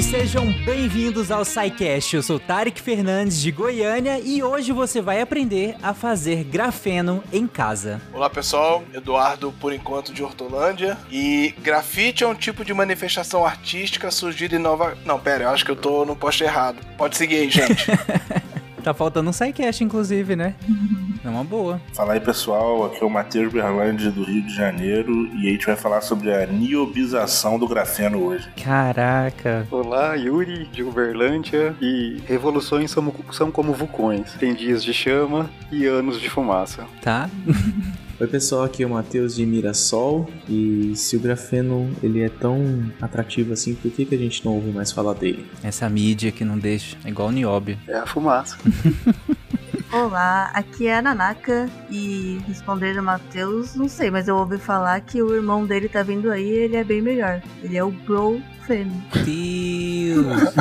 sejam bem-vindos ao SciCast. Eu sou Tarek Fernandes de Goiânia e hoje você vai aprender a fazer grafeno em casa. Olá pessoal, Eduardo por enquanto de Hortolândia e grafite é um tipo de manifestação artística surgida em Nova... Não, pera, eu acho que eu tô no posto errado. Pode seguir aí, gente. tá faltando um SciCast, inclusive, né? É uma boa. Fala aí, pessoal. Aqui é o Matheus Berlândia do Rio de Janeiro e a gente vai falar sobre a niobização do grafeno hoje. Caraca. Olá, Yuri de Uberlândia e revoluções são, são como vulcões. Tem dias de chama e anos de fumaça. Tá. Oi pessoal, aqui é o Matheus de Mirassol e se o grafeno ele é tão atrativo assim, por que, que a gente não ouve mais falar dele? Essa mídia que não deixa, é igual o nióbio. É a fumaça. Olá, aqui é a Nanaka e respondendo o Matheus, não sei, mas eu ouvi falar que o irmão dele tá vindo aí e ele é bem melhor. Ele é o Bro Fêmea. Deus!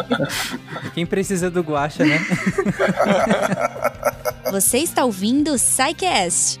Quem precisa do guacha, né? Você está ouvindo o SciCast,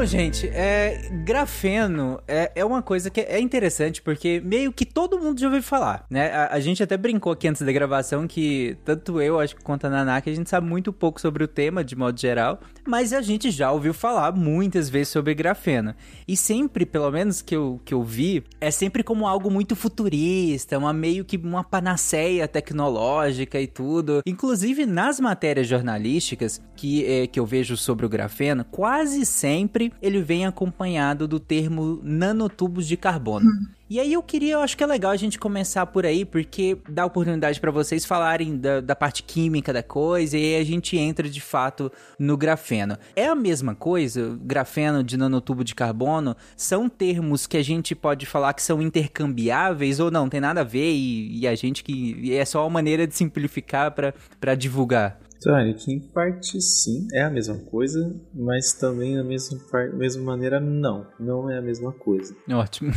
Bom, gente, é, grafeno é, é uma coisa que é interessante porque meio que todo mundo já ouviu falar, né? A, a, gente até brincou aqui antes da gravação que tanto eu, acho que quanto a Nanaka, a gente sabe muito pouco sobre o tema de modo geral, mas a gente já ouviu falar muitas vezes sobre grafeno. E sempre, pelo menos que eu, que eu vi, é sempre como algo muito futurista, uma meio que uma panaceia tecnológica e tudo. Inclusive nas matérias jornalísticas que, é, que eu vejo sobre o grafeno, quase sempre ele vem acompanhado do termo nanotubos de carbono. E aí eu queria, eu acho que é legal a gente começar por aí, porque dá oportunidade para vocês falarem da, da, parte química da coisa e aí a gente entra de fato no grafeno. É a mesma coisa? Grafeno de nanotubo de carbono são termos que a gente pode falar que são intercambiáveis ou não? Tem nada a ver e, e a gente que é só uma maneira de simplificar para divulgar? Que em parte sim, é a mesma coisa, mas também da mesma, mesma maneira não, não é a mesma coisa. Ótimo.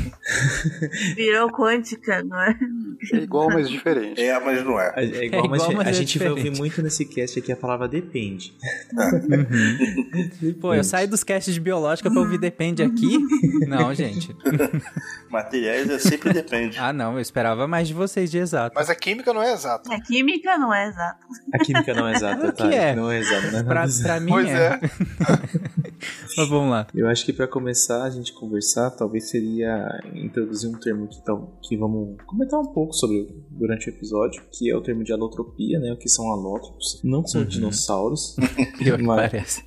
Virou quântica, não é? É igual, mas diferente. É, mas não é. É, é igual, é mas, mas, a é gente diferente. vai ouvir muito nesse cast aqui a palavra depende. Uhum. Pô, eu saio dos casts de biológica pra ouvir depende aqui? Não, gente. Materiais é sempre depende. Ah, não, eu esperava mais de vocês de exato. Mas a química não é exata. A química não é exata. A química não é exata. O que é? Não é exato, né? Pra, pra mim pois é. é. Mas vamos lá. Eu acho que para começar a gente conversar, talvez seria introduzir um termo que, tal, que vamos comentar um pouco sobre durante o episódio, que é o termo de alotropia, né? O que são alótropos. Não são uhum. dinossauros. Pior mas... parece.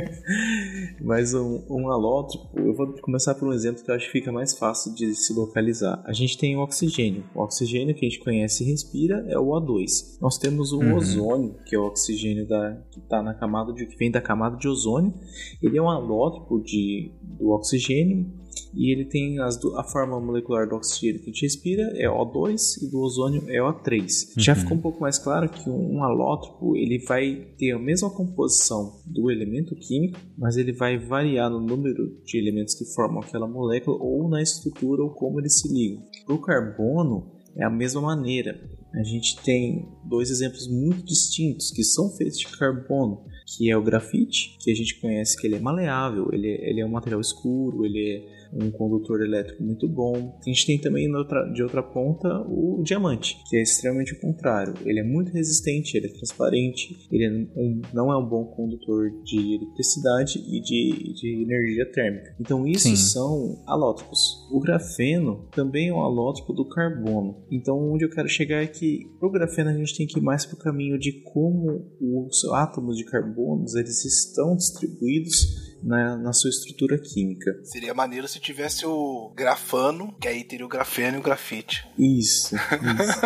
mas um, um alótropo, eu vou começar por um exemplo que eu acho que fica mais fácil de se localizar. A gente tem o oxigênio. O oxigênio que a gente conhece e respira é o O2. Nós temos o uhum. ozônio, que é o oxigênio da, que tá na camada de, que vem da camada de ozônio. Ele é um alótropo de, do oxigênio e ele tem as, a forma molecular do oxigênio que a gente respira é O2 e do ozônio é O3. Uhum. Já ficou um pouco mais claro que um alótropo ele vai ter a mesma composição do elemento químico, mas ele vai variar no número de elementos que formam aquela molécula ou na estrutura ou como eles se ligam. Para o carbono é a mesma maneira. A gente tem dois exemplos muito distintos que são feitos de carbono, que é o grafite, que a gente conhece que ele é maleável, ele, é, ele é um material escuro, ele é um condutor elétrico muito bom. A gente tem também outra, de outra ponta o diamante, que é extremamente o contrário. Ele é muito resistente, ele é transparente, ele é um, não é um bom condutor de eletricidade e de, de energia térmica. Então isso Sim. são alótropos. O grafeno também é um alótropo do carbono. Então onde eu quero chegar é que para o grafeno a gente tem que ir mais para o caminho de como os átomos de carbonos eles estão distribuídos na, na sua estrutura química. Seria maneiro se tivesse o grafano, que aí teria o grafeno e o grafite. Isso. isso.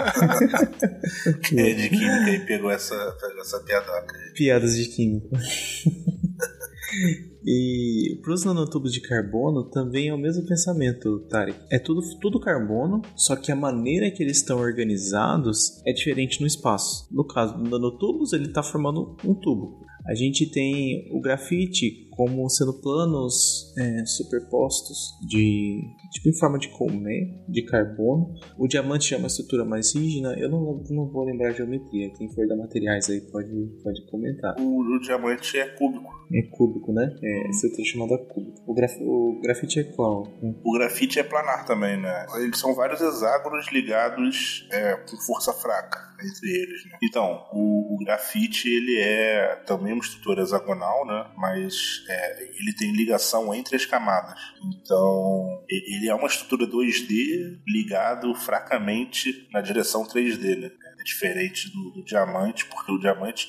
é de química e pegou essa, essa piadoca. Piadas de química. E para os nanotubos de carbono também é o mesmo pensamento, Tarek. É tudo, tudo carbono, só que a maneira que eles estão organizados é diferente no espaço. No caso do nanotubos, ele está formando um tubo. A gente tem o grafite como sendo planos é, superpostos de tipo em forma de colmé, de carbono. O diamante já é uma estrutura mais rígida. Eu não, não vou lembrar a geometria. Quem for da materiais aí pode, pode comentar. O, o diamante é cúbico. É cúbico, né? É estrutura chamada cúbico. O, graf, o grafite é qual? O grafite é planar também, né? Eles são vários hexágonos ligados é, com força fraca entre eles, né? Então, o, o, grafite, ele é também uma estrutura hexagonal, né? Mas é, ele tem ligação entre as camadas. Então, ele é uma estrutura 2D ligado fracamente na direção 3D, né? É diferente do, do diamante, porque o diamante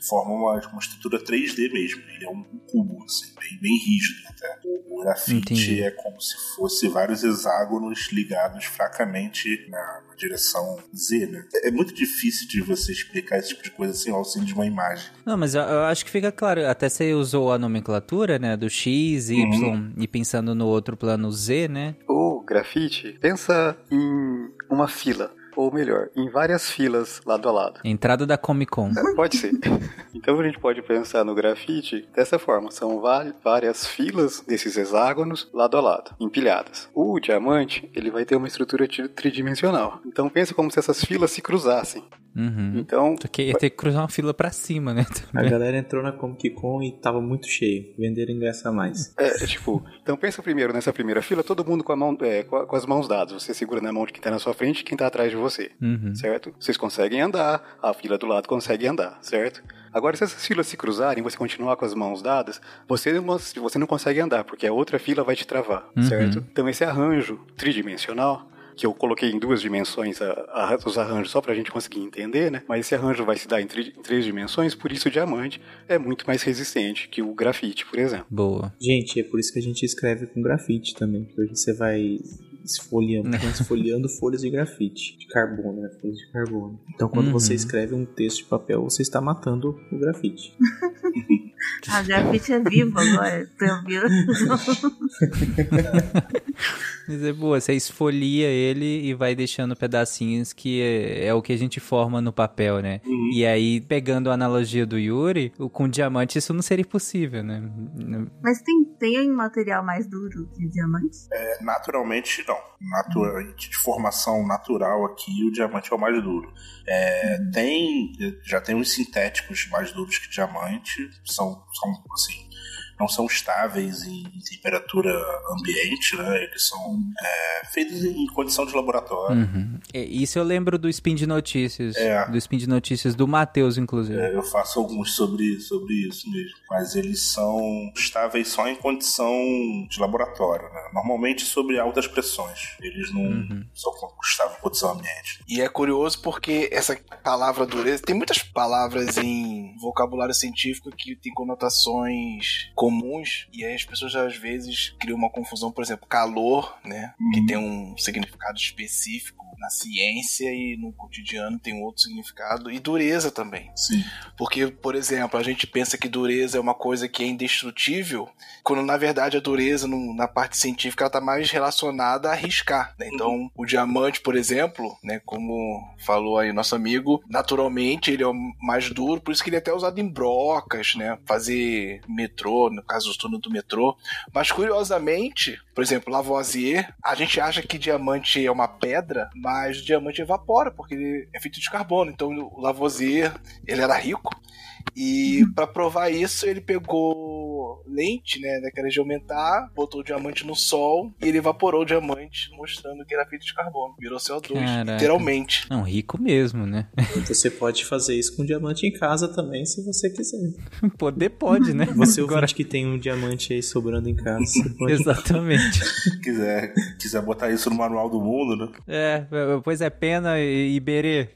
forma uma, uma estrutura 3D mesmo. Ele é um cubo, assim, bem, bem rígido até. O, o grafite Entendi. é como se fosse vários hexágonos ligados fracamente na, na, direção Z, né? É muito difícil de você explicar esse tipo de coisa sem o auxílio de uma imagem. Não, mas eu, eu acho que fica claro. Até você usou a nomenclatura, né? Do X, Y uhum. e pensando no outro plano Z, né? O grafite, pensa em uma fila ou melhor, em várias filas lado a lado. Entrada da Comic Con. É, pode ser. Então a gente pode pensar no grafite dessa forma: são várias filas desses hexágonos lado a lado, empilhadas. O diamante ele vai ter uma estrutura tridimensional. Então pensa como se essas filas se cruzassem. Uhum. Então. Só que ia ter que cruzar uma fila pra cima, né? Também. A galera entrou na Comic Con e tava muito cheio. Venderam ingresso a mais. É, é, tipo, então pensa primeiro nessa primeira fila, todo mundo com, a mão, é, com, com, as mãos dadas. Você segura na mão de quem tá na sua frente e quem tá atrás de você. Uhum. Certo? Vocês conseguem andar, a fila do lado consegue andar, certo? Agora, se essas filas se cruzarem, você continuar com as mãos dadas, você não, você não consegue andar, porque a outra fila vai te travar, uhum. certo? Então, esse arranjo tridimensional que eu coloquei em duas dimensões a, a, os arranjos só para a gente conseguir entender, né? Mas esse arranjo vai se dar em, tri, em, três dimensões, por isso o diamante é muito mais resistente que o grafite, por exemplo. Boa. Gente, é por isso que a gente escreve com grafite também, porque você vai esfoliando, esfoliando folhas de grafite, de carbono, né? Folhas de carbono. Então, quando uhum. você escreve um texto de papel, você está matando o grafite. A grafite é vivo agora, tá ouvindo? Mas é boa, você esfolia ele e vai deixando pedacinhos que é, é o que a gente forma no papel, né? Uhum. E aí, pegando a analogia do Yuri, com diamante isso não seria possível, né? Mas tem, tem material mais duro que diamante? É, naturalmente não. Natura, de formação natural aqui, o diamante é o mais duro. É, uhum. Tem, já tem uns sintéticos mais duros que diamante, são, são assim, não são estáveis em, temperatura ambiente, né? Eles são é, feitos em condição de laboratório. Uhum. Isso eu lembro do Spin de Notícias. É. Do Spin de Notícias do Matheus, inclusive. É, eu faço alguns sobre, sobre isso mesmo. Mas eles são estáveis só em condição de laboratório, né? Normalmente sobre altas pressões. Eles não uhum. são estáveis em condição ambiente. E é curioso porque essa palavra dureza... Tem muitas palavras em vocabulário científico que tem conotações comuns e aí as pessoas às vezes criam uma confusão, por exemplo, calor, né, uhum. que tem um significado específico na ciência e no cotidiano tem outro significado e dureza também. Sim. Porque, por exemplo, a gente pensa que dureza é uma coisa que é indestrutível, quando na verdade a dureza no, na parte científica ela tá mais relacionada a arriscar. Né? Então, uhum. o diamante, por exemplo, né, como falou aí nosso amigo, naturalmente ele é o mais duro, por isso que ele é até usado em brocas, né, fazer metrô, no caso do túnel do metrô. Mas curiosamente, por exemplo, Lavoisier, a gente acha que diamante é uma pedra, mas o diamante evapora, porque ele é feito de carbono. Então o Lavoisier, ele era rico, e para provar isso, ele pegou lente, né, daquela de aumentar, botou o diamante no sol e ele evaporou o diamante, mostrando que era feito de carbono. Virou CO2, Caraca. literalmente. Não, rico mesmo, né? Você pode fazer isso com diamante em casa também, se você quiser. Poder pode, né? Você Agora... que tem um diamante aí sobrando em casa. Exatamente. quiser, quiser botar isso no manual do mundo, né? É, pois é, pena e Iberê.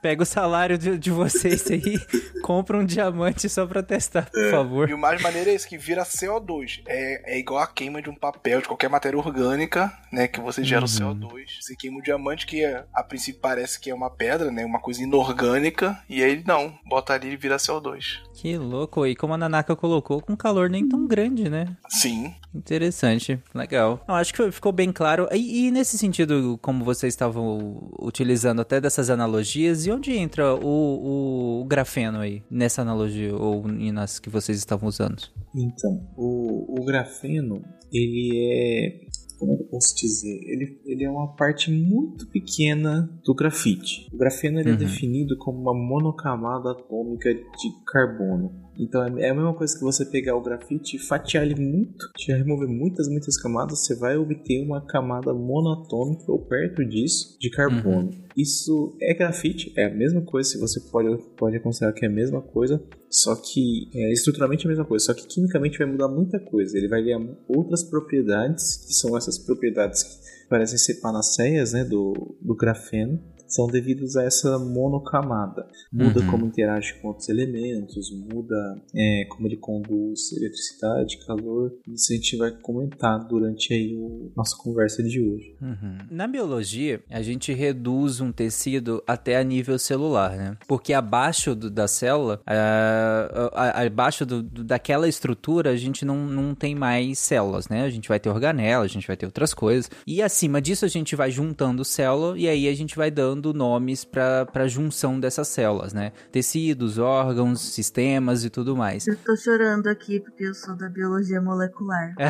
Pega o salário de, de vocês aí compra um diamante só pra testar, por é. favor. E o mais maneiro é isso, que vira CO2. É, é igual a queima de um papel, de qualquer matéria orgânica, né? Que você gera uhum. o CO2. Você queima o diamante, que é, a princípio parece que é uma pedra, né? Uma coisa inorgânica. E aí não, bota ali e vira CO2. Que louco. E como a Nanaka colocou, com calor nem tão grande, né? Sim. Interessante. Legal. Eu acho que ficou bem claro. E, e, nesse sentido, como vocês estavam utilizando até dessas analogias, e onde entra o, o, o grafeno aí? Nessa analogia ou nas que vocês estavam anos. Então, o, o grafeno, ele é como eu posso dizer? Ele, ele é uma parte muito pequena do grafite. O grafeno ele é uhum. é definido como uma monocamada atômica de carbono. Então é, é a mesma coisa que você pegar o grafite e fatiar ele muito, já remover muitas, muitas camadas, você vai obter uma camada monatômica ou perto disso de carbono. Uhum. Isso é grafite, é a mesma coisa, se você pode, pode considerar que é a mesma coisa, só que é estruturalmente a mesma coisa, só que quimicamente vai mudar muita coisa. Ele vai ganhar outras propriedades, que são essas propriedades que parecem ser panaceias né, do, do grafeno, são devidos a essa monocamada. Muda uhum. como interage com outros elementos, muda é, como ele conduz eletricidade, calor. Isso a gente vai comentar durante aí o nossa conversa de hoje. Uhum. Na biologia, a gente reduz um tecido até a nível celular, né? Porque abaixo do, da célula, a, a, abaixo do, do, daquela estrutura, a gente não, não tem mais células, né? A gente vai ter organela, a gente vai ter outras coisas. E acima disso, a gente vai juntando célula e aí a gente vai dando dando nomes para a junção dessas células, né? Tecidos, órgãos, sistemas e tudo mais. Eu tô chorando aqui porque eu sou da biologia molecular. É.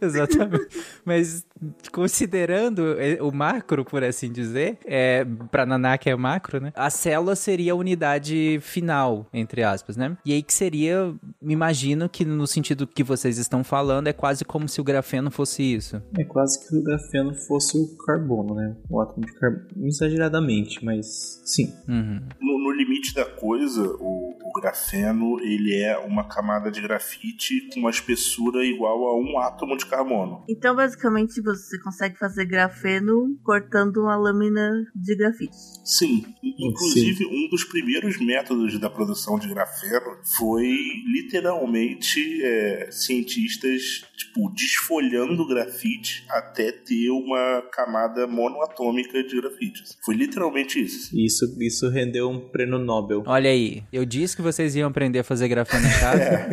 Exatamente. Mas considerando o macro, por assim dizer, é, para Nanak é macro, né? A célula seria a unidade final, entre aspas, né? E aí que seria, me imagino que no sentido que vocês estão falando, é quase como se o grafeno fosse isso. É quase que o grafeno fosse o carbono, né? O átomo de carbono. Exageradamente, mas sim. Uhum. No, no, limite da coisa, o, o, grafeno ele é uma camada de grafite com uma espessura igual a um átomo de carbono. Então, basicamente, você consegue fazer grafeno cortando uma lâmina de grafite. Sim. Inclusive, sim. um dos primeiros métodos da produção de grafeno foi literalmente é, cientistas tipo, desfolhando grafite até ter uma camada monoatômica de grafite. Foi literalmente isso. Isso, isso rendeu um prêmio Nobel. Olha aí, eu disse que vocês iam aprender a fazer grafeno em casa. é,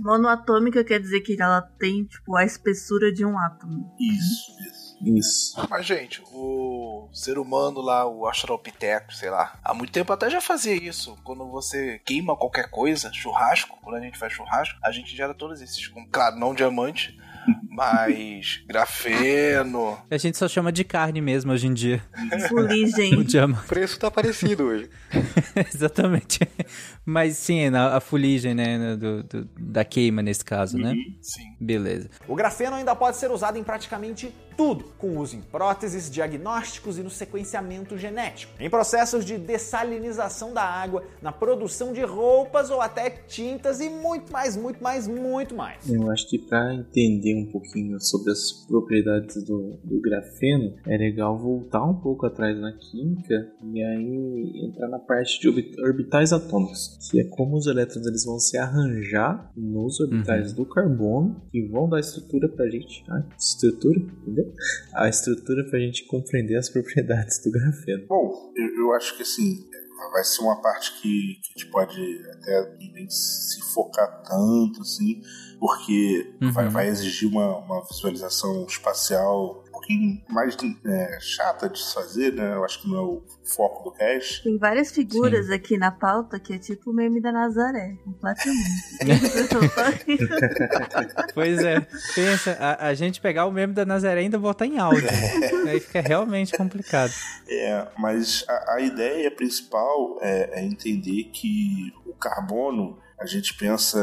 monoatômica quer dizer que ela tem, tipo, a espessura de um átomo. Isso, isso. Isso. Mas, gente, o ser humano lá, o Australopithecus, sei lá, há muito tempo até já fazia isso. Quando você queima qualquer coisa, churrasco, quando a gente faz churrasco, a gente gera todos esses, claro, não diamante, mas grafeno. A gente só chama de carne mesmo hoje em dia. Fuligem. o diamante. O preço tá parecido hoje. Exatamente. Mas sim, a, a fuligem, né, do, do, da queima nesse caso, né? Uhum, sim. Beleza. O grafeno ainda pode ser usado em praticamente tudo, com uso em próteses, diagnósticos e no sequenciamento genético, em processos de dessalinização da água, na produção de roupas ou até tintas e muito mais, muito mais, muito mais. Eu acho que para entender um pouquinho sobre as propriedades do, do grafeno, é legal voltar um pouco atrás na química e aí entrar na parte de orbitais atômicos, que é como os elétrons eles vão se arranjar nos orbitais uhum. do carbono e vão dar estrutura pra gente. Ah, estrutura, entendeu? A estrutura pra gente compreender as propriedades do grafeno. Bom, eu, eu acho que assim, vai ser uma parte que, que a gente pode até nem se focar tanto, assim, porque uhum. vai, vai, exigir uma, uma visualização espacial pouquinho mais é, chata de fazer, né? Eu acho que não é o foco do cast. Tem várias figuras Sim. aqui na pauta que é tipo o meme da Nazaré, completamente. pois é, pensa, a, a, gente pegar o meme da Nazaré e ainda botar em áudio. Aí fica realmente complicado. É, mas a, a ideia principal é, é entender que o carbono, a gente pensa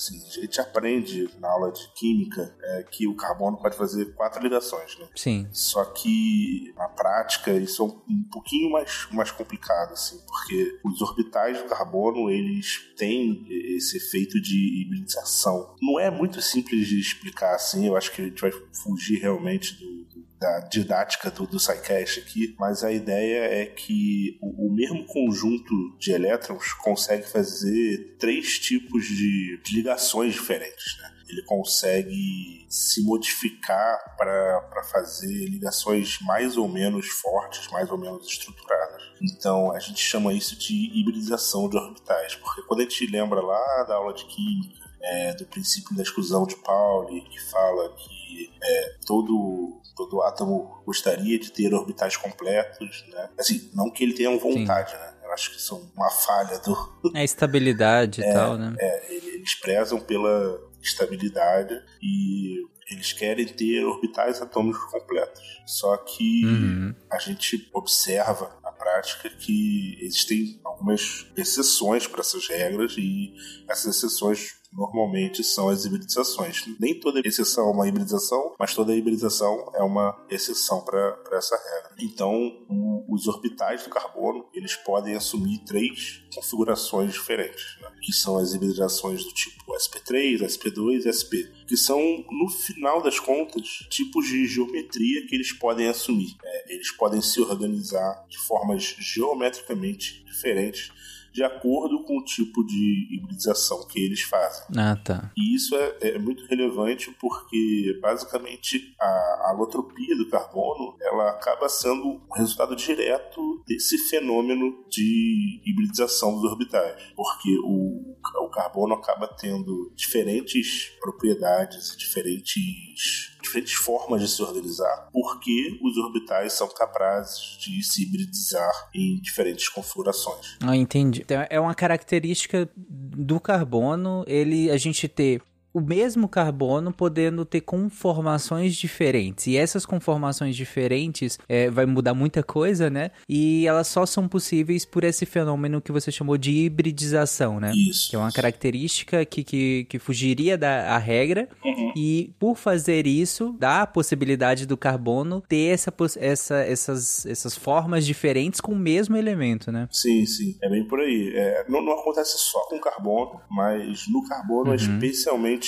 Assim, a gente aprende na aula de química é, que o carbono pode fazer quatro ligações, né? Sim. Só que na prática isso é um, um pouquinho mais, mais complicado, assim, porque os orbitais do carbono eles têm esse efeito de hibridização. Não é muito simples de explicar assim, eu acho que a gente vai fugir realmente do, da didática do, do SciCast aqui, mas a ideia é que o, o, mesmo conjunto de elétrons consegue fazer três tipos de, de ligações diferentes, né? Ele consegue se modificar para fazer ligações mais ou menos fortes, mais ou menos estruturadas. Então a gente chama isso de hibridização de orbitais, porque quando a gente lembra lá da aula de química, é, do princípio da exclusão de Pauli, que fala que é, todo todo átomo gostaria de ter orbitais completos, né? Assim, não que ele tenha vontade, Sim. né? acho que são uma falha do. É estabilidade é, e tal, né? É, eles prezam pela estabilidade e eles querem ter orbitais atômicos completos. Só que uhum. a gente observa na prática que existem algumas exceções para essas regras e essas exceções normalmente são as hibridizações. Nem toda exceção é uma hibridização, mas toda hibridização é uma exceção para essa regra. Então, o, os orbitais do carbono eles podem assumir três configurações diferentes, né? que são as hibridizações do tipo SP3, SP2 e SP, que são, no final das contas, tipos de geometria que eles podem assumir. É, eles podem se organizar de formas geometricamente diferentes de acordo com o tipo de hibridização que eles fazem. Ah, tá. E isso é, é muito relevante porque, basicamente, a alotropia do carbono ela acaba sendo um resultado direto desse fenômeno de hibridização dos orbitais. Porque o, o carbono acaba tendo diferentes propriedades, diferentes diferentes formas de se organizar, porque os orbitais são capazes de se hibridizar em diferentes configurações. Ah, entendi. Então, é uma característica do carbono, ele a gente ter o mesmo carbono podendo ter conformações diferentes. E essas conformações diferentes é, vai mudar muita coisa, né? E elas só são possíveis por esse fenômeno que você chamou de hibridização, né? Isso. Que é uma característica que, que, que fugiria da regra. Uhum. E por fazer isso, dá a possibilidade do carbono ter essa, essa, essas, essas formas diferentes com o mesmo elemento, né? Sim, sim. É bem por aí. É, não, não acontece só com carbono, mas no carbono, uhum. especialmente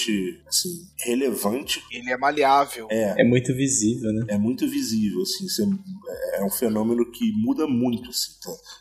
assim, relevante. Ele é maleável. É, é muito visível, né? É muito visível, assim. É, é um fenômeno que muda muito, assim.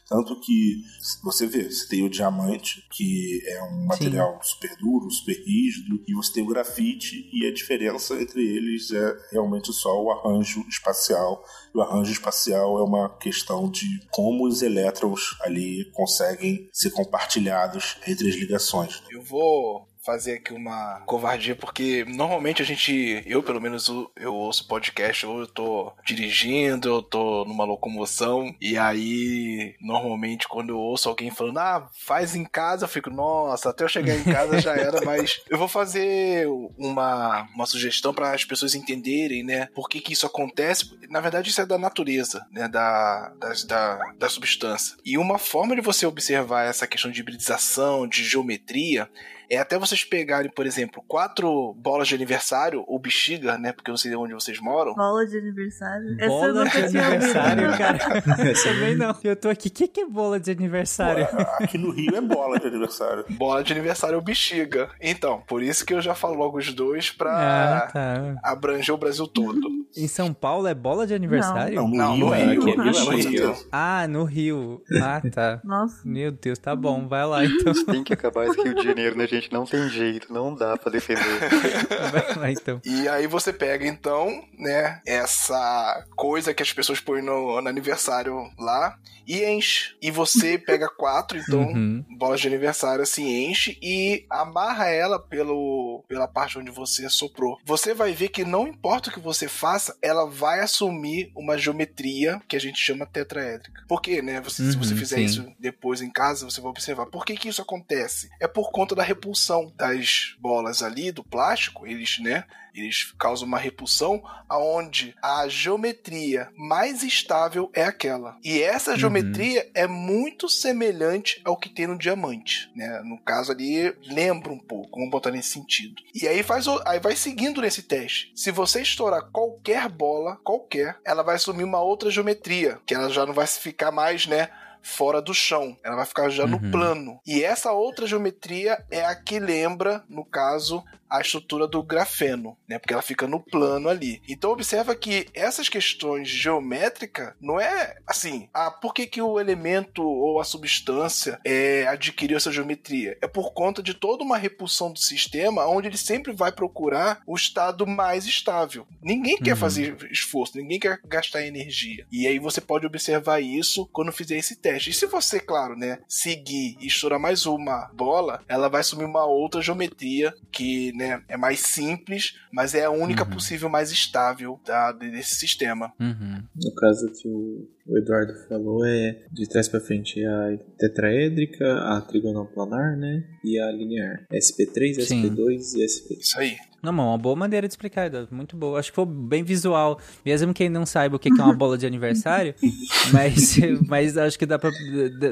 Tanto que você vê, você tem o diamante, que é um material Sim. super duro, super rígido, e você tem o grafite, e a diferença entre eles é realmente só o arranjo espacial. E o arranjo espacial é uma questão de como os elétrons ali conseguem ser compartilhados entre as ligações. Eu vou fazer aqui uma covardia, porque normalmente a gente, eu pelo menos, eu ouço podcast, ou eu tô dirigindo, eu tô numa locomoção, e aí, normalmente, quando eu ouço alguém falando, ah, faz em casa, eu fico, nossa, até eu chegar em casa já era, mas eu vou fazer uma, uma sugestão para as pessoas entenderem, né, por que que isso acontece. Na verdade, isso é da natureza, né, da, da, da, da substância. E uma forma de você observar essa questão de hibridização, de geometria, é até vocês pegarem, por exemplo, quatro bolas de aniversário, ou bexiga, né? Porque eu não sei onde vocês moram. Bola de aniversário? Bola de aniversário, cara. Também não. Eu tô aqui. O que, que é bola de aniversário? aqui no Rio é bola de aniversário. bola de aniversário ou bexiga. Então, por isso que eu já falo logo os dois pra ah, tá. abranger o Brasil todo. Em São Paulo é bola de aniversário? Não, não no, Rio, no Rio. Aqui, no Rio. Ah, no Rio. Ah, tá. Nossa. Meu Deus, tá bom. Vai lá então. Tem que acabar esse Rio de Janeiro, né, gente? Gente, não tem jeito, não dá para defender. Vai então. E aí você pega então, né, essa coisa que as pessoas põem no, no aniversário lá e enche. E você pega quatro, então, uhum. bolas de aniversário se assim, enche e amarra ela pelo, pela parte onde você soprou. Você vai ver que não importa o que você faça, ela vai assumir uma geometria que a gente chama tetraédrica. Por quê, né? Você, uhum, se você uhum, fizer sim. isso depois em casa, você vai observar. Por que, que isso acontece? É por conta da repulsão repulsão das bolas ali, do plástico, eles, né? Eles causam uma repulsão aonde a geometria mais estável é aquela. E essa uhum. geometria uhum. é muito semelhante ao que tem no diamante, né? No caso ali, lembra um pouco, vamos botar nesse sentido. E aí faz aí vai seguindo nesse teste. Se você estourar qualquer bola, qualquer, ela vai assumir uma outra geometria, que ela já não vai ficar mais, né? Fora do chão. Ela vai ficar já uhum. no plano. E essa outra geometria é a que lembra, no caso, a estrutura do grafeno, né? Porque ela fica no plano ali. Então observa que essas questões geométricas não é assim, ah, por que, que o elemento ou a substância é, adquiriu essa geometria? É por conta de toda uma repulsão do sistema onde ele sempre vai procurar o estado mais estável. Ninguém quer uhum. fazer esforço, ninguém quer gastar energia. E aí você pode observar isso quando fizer esse teste. E se você, claro, né, seguir e estourar mais uma bola, ela vai assumir uma outra geometria que né? É mais simples, mas é a única uhum. possível mais estável da, desse sistema. Uhum. No caso que o, o Eduardo falou é de trás para frente a tetraédrica, a trigonoplanar, né? E a linear. SP3, Sim. SP2 e SP. Isso aí. Não, uma boa maneira de explicar, muito boa. Acho que foi bem visual. Mesmo quem não saiba o que é uma bola de aniversário, mas, mas acho que dá pra,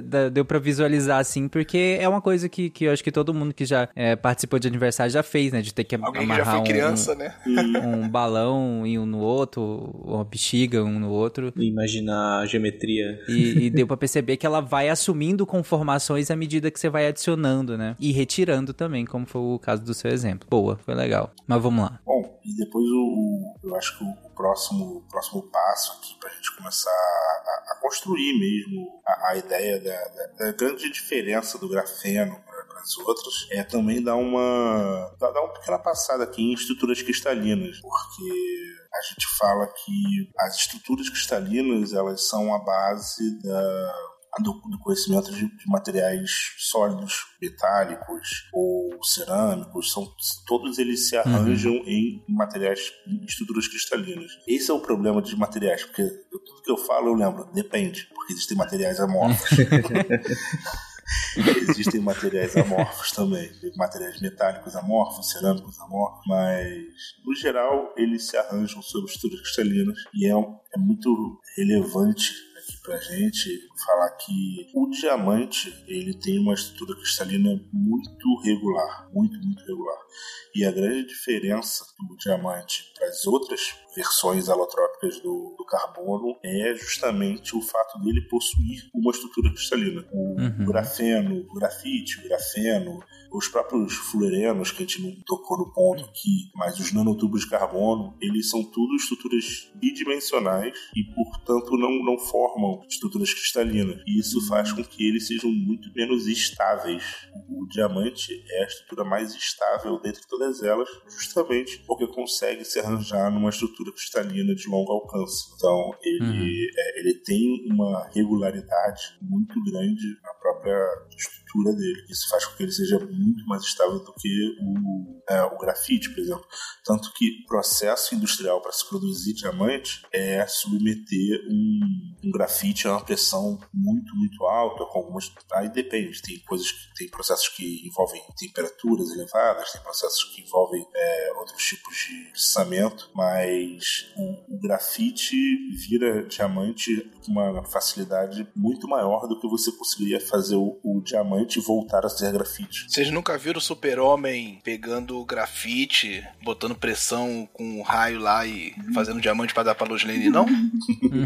dá, deu pra visualizar assim, porque é uma coisa que, que eu acho que todo mundo que já é, participou de aniversário já fez, né? De ter que Alguém amarrar já foi criança, um, né? um balão em um no outro, uma bexiga um no outro. Imaginar a geometria. E, e deu pra perceber que ela vai assumindo conformações à medida que você vai adicionando, né? E retirando também, como foi o caso do seu exemplo. Boa, foi legal. Mas vamos lá. Bom, e depois o, eu acho que o próximo, o próximo passo aqui para a gente começar a, a construir mesmo a, a ideia da, da, da, grande diferença do grafeno para as outras é também dar uma dar uma pequena passada aqui em estruturas cristalinas, porque a gente fala que as estruturas cristalinas elas são a base da do, do conhecimento de, de, materiais sólidos, metálicos ou cerâmicos, são, todos eles se arranjam uhum. em materiais, em estruturas cristalinas. Esse é o problema de materiais, porque eu, tudo que eu falo eu lembro, depende, porque existem materiais amorfos. Existem materiais amorfos também, materiais metálicos amorfos, cerâmicos amorfos, mas no geral eles se arranjam sobre estruturas cristalinas e é, é muito relevante pra gente falar que o diamante ele tem uma estrutura cristalina muito regular, muito, muito regular. E a grande diferença do diamante para as outras versões alotrópicas do, do, carbono é justamente o fato dele possuir uma estrutura cristalina. O uhum. grafeno, o grafite, o grafeno, os próprios fluorenos, que a gente não tocou no ponto aqui, mas os nanotubos de carbono, eles são tudo estruturas bidimensionais e, portanto, não, não formam estruturas cristalinas. E isso faz com que eles sejam muito menos estáveis. O, diamante é a estrutura mais estável dentre todas elas, justamente porque consegue se arranjar numa estrutura cristalina de longo alcance. Então, ele, uhum. é, ele tem uma regularidade muito grande na própria estrutura dele. Isso faz com que ele seja muito mais estável do que o, é, o grafite, por exemplo. Tanto que o processo industrial para se produzir diamante é submeter um, um grafite a uma pressão muito, muito alta, com algumas. Aí depende, tem coisas que tem processos que envolvem temperaturas elevadas, tem processos que envolvem é, outros tipos de processamento, mas o, o grafite vira diamante com uma facilidade muito maior do que você conseguiria fazer o, o diamante voltar a ser grafite. Vocês nunca viram o super-homem pegando grafite, botando pressão com um raio lá e fazendo diamante para dar pra Luz Lane, não?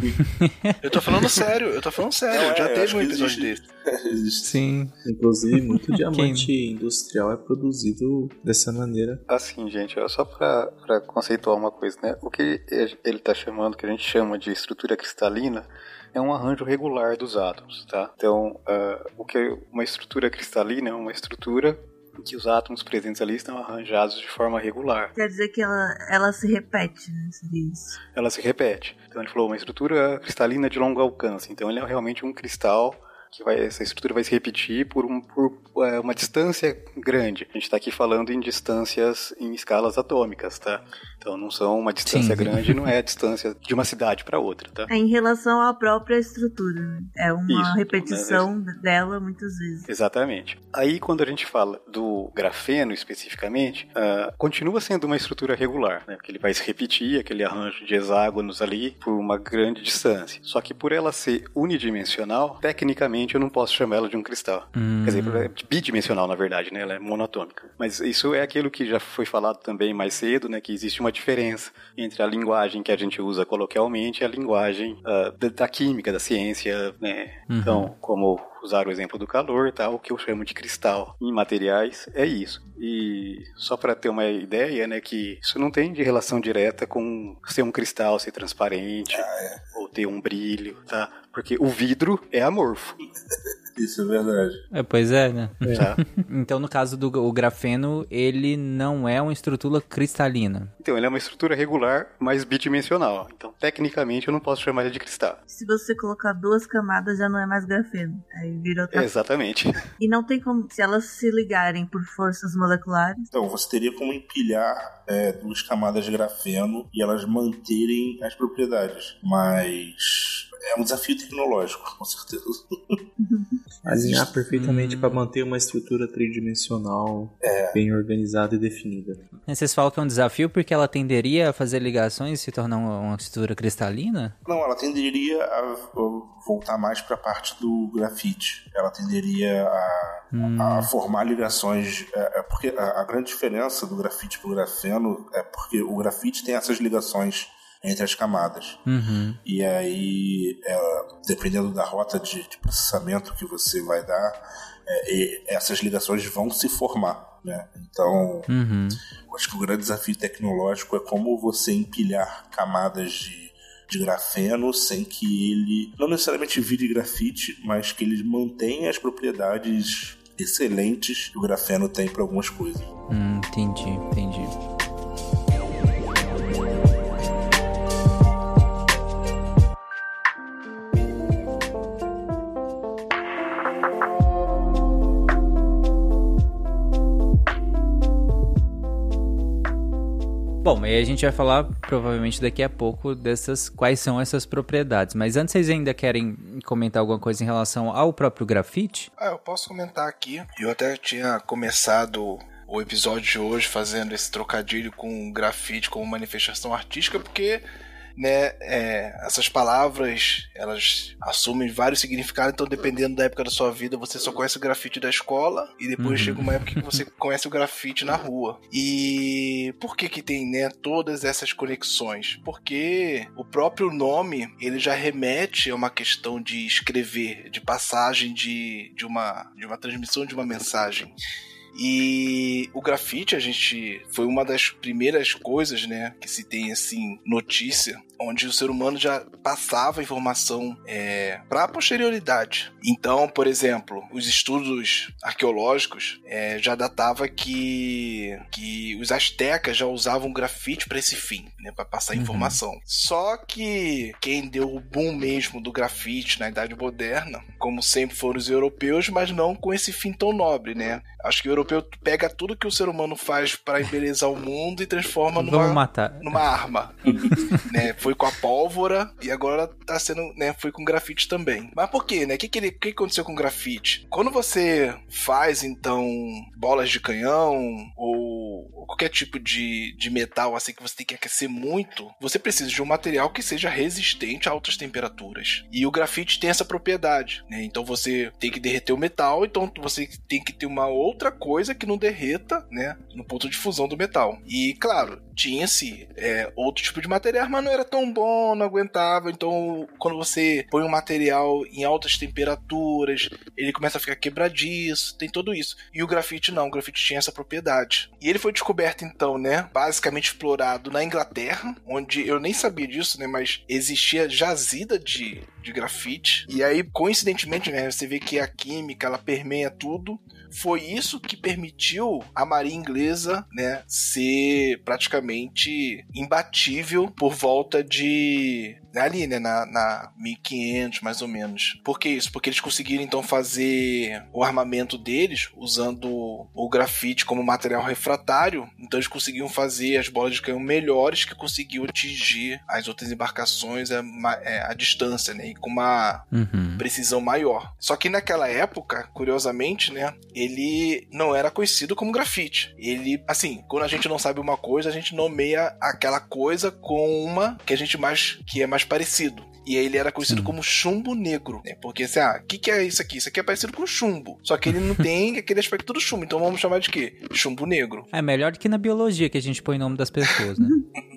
eu tô falando sério, eu tô falando sério. Não, já é, teve um episódio desse. Sim. Inclusive, muito diamante industrial é produzido dessa maneira. Assim, gente, só pra, pra conceituar uma coisa, né? O que ele tá chamando, que a gente chama de estrutura cristalina, é um arranjo regular dos átomos, tá? Então, uh, o que é uma estrutura cristalina é uma estrutura em que os átomos presentes ali estão arranjados de forma regular. Quer dizer que ela, ela se repete, né? Seria isso. Ela se repete. Então ele falou uma estrutura cristalina de longo alcance. Então ele é realmente um cristal que vai, essa estrutura vai se repetir por, um, por é, uma distância grande. A gente está aqui falando em distâncias em escalas atômicas, tá? Então não são uma distância Sim. grande, não é a distância de uma cidade para outra, tá? É em relação à própria estrutura. Né? É uma Isso, repetição né? dela muitas vezes. Exatamente. Aí quando a gente fala do grafeno especificamente, uh, continua sendo uma estrutura regular, né? Porque ele vai se repetir, aquele arranjo de hexágonos ali por uma grande distância. Só que por ela ser unidimensional, tecnicamente eu não posso chamar ela de um cristal. Hum. Quer dizer, é bidimensional na verdade, né? Ela é monatômica. Mas isso é aquilo que já foi falado também mais cedo, né? Que existe uma diferença entre a linguagem que a gente usa coloquialmente e a linguagem uh, da, da, química, da ciência, né? Uhum. Então, como usar o exemplo do calor, tal, o que eu chamo de cristal em materiais é isso. E só para ter uma ideia, né, que isso não tem de relação direta com ser um cristal ser transparente ah, é. ou ter um brilho, tá? Porque o vidro é amorfo. Isso é verdade. É, pois é, né? É. Então, no caso do o grafeno, ele não é uma estrutura cristalina. Então, ele é uma estrutura regular, mas bidimensional. Então, tecnicamente, eu não posso chamar ele de cristal. Se você colocar duas camadas, já não é mais grafeno. Aí vira outra... Exatamente. E não tem como, se elas se ligarem por forças moleculares... Então, você teria como empilhar é, duas camadas de grafeno e elas manterem as propriedades. Mas é um desafio tecnológico, com certeza. Alinhar perfeitamente hum. para manter uma estrutura tridimensional é. bem organizada e definida. Vocês falam que é um desafio porque ela tenderia a fazer ligações e se tornar uma estrutura cristalina? Não, ela tenderia a voltar mais para a parte do grafite. Ela tenderia a, hum. a formar ligações. É, é porque a, a, grande diferença do grafite para o grafeno é porque o grafite tem essas ligações entre as camadas. Uhum. E aí, é, dependendo da rota de, de, processamento que você vai dar, é, essas ligações vão se formar. Né? Então, uhum. acho que o grande desafio tecnológico é como você empilhar camadas de, de grafeno sem que ele não necessariamente vire grafite, mas que ele mantenha as propriedades excelentes que o grafeno tem para algumas coisas. Hum, entendi, entendi. Bom, aí a gente vai falar provavelmente daqui a pouco dessas quais são essas propriedades. Mas antes vocês ainda querem comentar alguma coisa em relação ao próprio grafite? Ah, eu posso comentar aqui. Eu até tinha começado o episódio de hoje fazendo esse trocadilho com grafite como manifestação artística, porque né, é, essas palavras elas assumem vários significados, então dependendo da época da sua vida, você só conhece o grafite da escola e depois uhum. chega uma época que você conhece o grafite na rua. E por que que tem, né, todas essas conexões? Porque o próprio nome, ele já remete a uma questão de escrever, de passagem de, de, uma, de uma transmissão de uma mensagem. E o grafite, a gente foi uma das primeiras coisas, né, que se tem assim notícia onde o ser humano já passava informação é, para a posterioridade. Então, por exemplo, os estudos arqueológicos é, já datava que, que os astecas já usavam grafite para esse fim, né, para passar uhum. informação. Só que quem deu o boom mesmo do grafite na Idade Moderna, como sempre foram os europeus, mas não com esse fim tão nobre, né? Acho que o europeu pega tudo que o ser humano faz para embelezar o mundo e transforma numa, numa arma. né? Foi com a pólvora e agora tá sendo, né? Foi com grafite também. Mas por quê, né? O que, que, ele, que aconteceu com grafite? Quando você faz, então, bolas de canhão ou, ou qualquer tipo de, de metal assim que você tem que aquecer muito, você precisa de um material que seja resistente a altas temperaturas. E o grafite tem essa propriedade, né? Então você tem que derreter o metal, então você tem que ter uma outra coisa que não derreta, né? No ponto de fusão do metal. E claro, tinha-se é, outro tipo de material, mas não era tão bom, não aguentava. Então, quando você põe um material em altas temperaturas, ele começa a ficar quebradiço, tem tudo isso. E o grafite não, o grafite tinha essa propriedade. E ele foi descoberto, então, né? Basicamente explorado na Inglaterra, onde eu nem sabia disso, né? Mas existia jazida de, de grafite. E aí, coincidentemente, né? Você vê que a química ela permeia tudo foi isso que permitiu a marinha inglesa, né, ser praticamente imbatível por volta de ali, né, na, na 1500 mais ou menos. Por que isso? Porque eles conseguiram então fazer o armamento deles usando o grafite como material refratário, então eles conseguiam fazer as bolas de canhão melhores que conseguiam atingir as outras embarcações a, é, a distância, né, e com uma uhum. precisão maior. Só que naquela época, curiosamente, né, ele não era conhecido como grafite. Ele, assim, quando a gente não sabe uma coisa, a gente nomeia aquela coisa com uma que a gente mais que é mais mais parecido. E aí ele era conhecido Sim. como chumbo negro, né? Porque assim, ah, o que, que é isso aqui? Isso aqui é parecido com chumbo. Só que ele não tem aquele aspecto do chumbo. Então vamos chamar de quê? Chumbo negro. É melhor do que na biologia que a gente põe o nome das pessoas, né?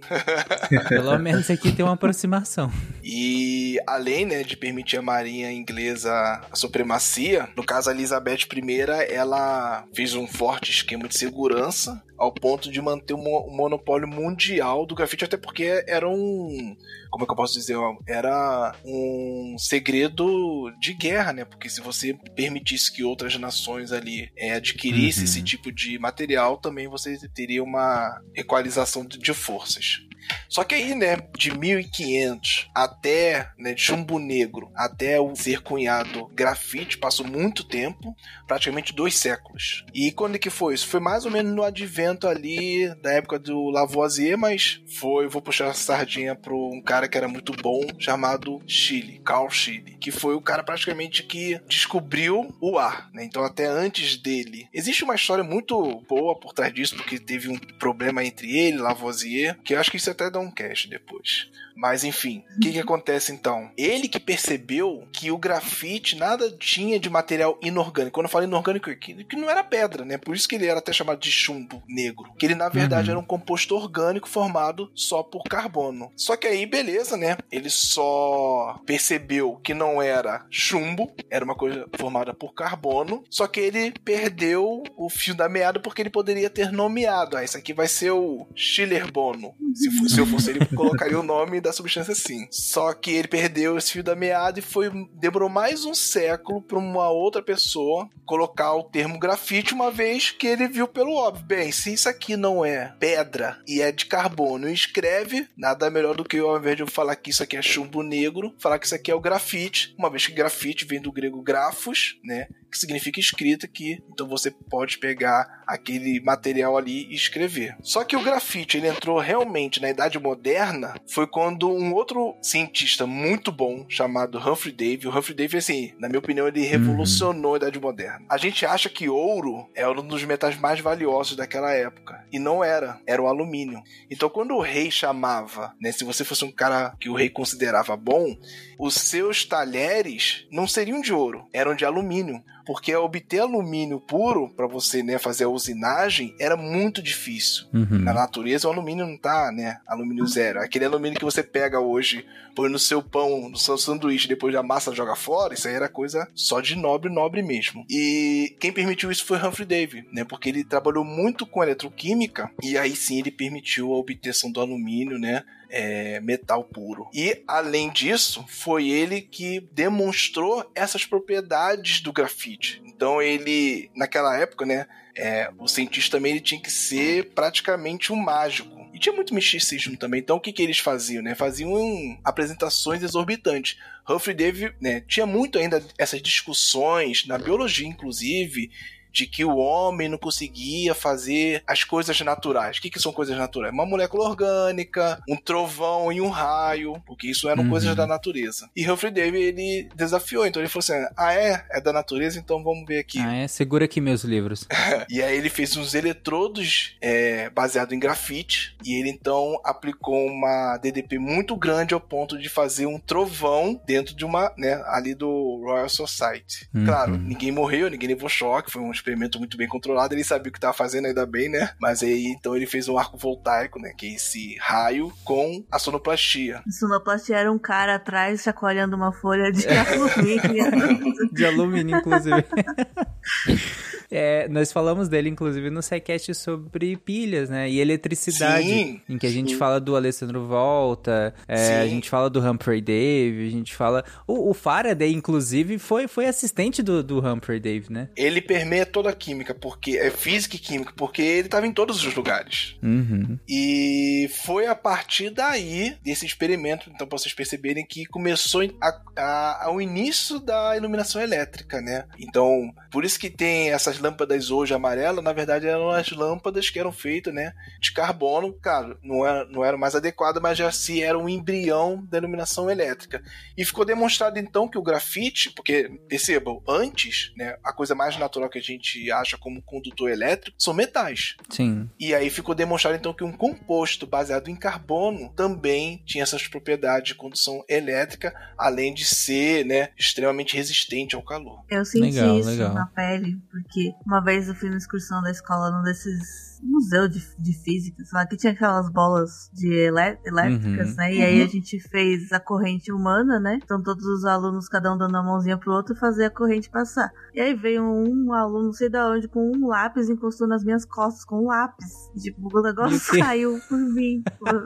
Pelo menos aqui tem uma aproximação. E além, né, de permitir a marinha inglesa a supremacia, no caso a Elizabeth I, ela fez um forte esquema de segurança ao ponto de manter o monopólio mundial do grafite, até porque era um como é que eu posso dizer? Era um segredo de guerra, né? Porque se você permitisse que outras nações ali é, adquirissem uhum. esse tipo de material, também você teria uma equalização de forças. Só que aí, né, de 1500 até, né, de chumbo negro até o ser cunhado grafite, passou muito tempo, praticamente dois séculos. E quando que foi isso? Foi mais ou menos no advento ali da época do Lavoisier, mas foi, vou puxar a sardinha pro um cara que era muito bom, chamado Chile, Carl Chile, que foi o cara praticamente que descobriu o ar, né? Então até antes dele. Existe uma história muito boa por trás disso, porque teve um problema entre ele, Lavoisier, que eu acho que isso até dá um cast depois. Mas enfim, o que, que acontece então? Ele que percebeu que o grafite nada tinha de material inorgânico. Quando eu falo inorgânico, que, que não era pedra, né? Por isso que ele era até chamado de chumbo negro. Que ele na verdade uhum. era um composto orgânico formado só por carbono. Só que aí, beleza, né? Ele só percebeu que não era chumbo, era uma coisa formada por carbono. Só que ele perdeu o fio da meada porque ele poderia ter nomeado. Ah, isso aqui vai ser o Schillerbono. Se, se eu fosse ele, colocaria o nome da substância sim. Só que ele perdeu esse fio da meada e foi demorou mais um século para uma outra pessoa colocar o termo grafite, uma vez que ele viu pelo óbvio. Bem, se isso aqui não é pedra e é de carbono e escreve, nada melhor do que eu, ao invés de eu falar que isso aqui é chumbo negro, falar que isso aqui é o grafite, uma vez que grafite vem do grego grafos, né? Que significa escrita, que então você pode pegar aquele material ali e escrever. Só que o grafite ele entrou realmente na Idade Moderna foi quando um outro cientista muito bom chamado Humphrey Davy, o Humphrey Davy assim, na minha opinião ele revolucionou a Idade Moderna. A gente acha que ouro é um dos metais mais valiosos daquela época e não era, era o alumínio. Então quando o rei chamava, né, se você fosse um cara que o rei considerava bom, os seus talheres não seriam de ouro, eram de alumínio porque obter alumínio puro para você né, fazer a usinagem era muito difícil. Uhum. Na natureza o alumínio não tá, né? Alumínio zero. Aquele alumínio que você pega hoje, põe no seu pão, no seu sanduíche, depois da massa joga fora, isso aí era coisa só de nobre, nobre mesmo. E quem permitiu isso foi Humphrey Davy, né? Porque ele trabalhou muito com eletroquímica e aí sim ele permitiu a obtenção do alumínio, né? É, metal puro. E, além disso, foi ele que demonstrou essas propriedades do grafite. Então, ele, naquela época, né, é, o cientista também ele tinha que ser praticamente um mágico. E tinha muito misticismo também. Então, o que, que eles faziam? Né? Faziam apresentações exorbitantes. Humphrey Davy né, tinha muito ainda essas discussões, na biologia, inclusive, de que o homem não conseguia fazer as coisas naturais. O que, que são coisas naturais? Uma molécula orgânica, um trovão e um raio, porque isso eram uhum. coisas da natureza. E Humphrey Davy, ele desafiou, então ele falou assim, ah é? É da natureza? Então vamos ver aqui. Ah é? Segura aqui meus livros. e aí ele fez uns eletrodos é, baseados em grafite, e ele então aplicou uma DDP muito grande ao ponto de fazer um trovão dentro de uma, né, ali do Royal Society. Uhum. Claro, ninguém morreu, ninguém levou choque, foi um experimento muito bem controlado, ele sabia o que estava fazendo, ainda bem, né? Mas aí então ele fez um arco voltaico, né? Que é esse raio com a sonoplastia. A sonoplastia era um cara atrás chacoalhando uma folha de alumínio. de alumínio, inclusive. É, nós falamos dele, inclusive, no SciCast sobre pilhas, né? E eletricidade. Sim, em que a gente sim. fala do Alessandro Volta, é, a gente fala do Humphrey Dave, a gente fala. O, o Faraday, inclusive, foi, foi assistente do, do Humphrey Dave, né? Ele permeia toda a química, porque é física e química, porque ele estava em todos os lugares. Uhum. E foi a partir daí, desse experimento, então, pra vocês perceberem que começou a, a, ao início da iluminação elétrica, né? Então, por isso que tem essas as lâmpadas hoje amarelas, na verdade, eram as lâmpadas que eram feitas, né, de carbono. Claro, não era, não era mais adequada, mas já se era um embrião da iluminação elétrica. E ficou demonstrado então que o grafite, porque percebam, antes, né, a coisa mais natural que a gente acha como condutor elétrico são metais. Sim. E aí ficou demonstrado então que um composto baseado em carbono também tinha essas propriedades de condução elétrica, além de ser, né, extremamente resistente ao calor. Eu senti legal, isso legal. na pele, porque uma vez eu fui na excursão da escola num desses museu de, de física, sei lá, que tinha aquelas bolas de elé elétricas, uhum. né? E uhum. aí a gente fez a corrente humana, né? Então todos os alunos, cada um dando a mãozinha pro outro, fazer a corrente passar. E aí veio um aluno, não sei da onde, com um lápis, encostou nas minhas costas com um lápis. E, tipo, o negócio saiu por mim.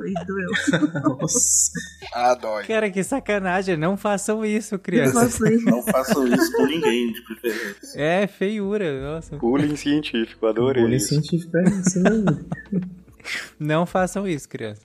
E doeu. Nossa. Ah, dói. Cara, que sacanagem. Não façam isso, crianças. Não façam isso com ninguém, de preferência. É, feiura. Nossa. Bullying científico, adorei. Bullying científico é isso, Não façam isso, criança.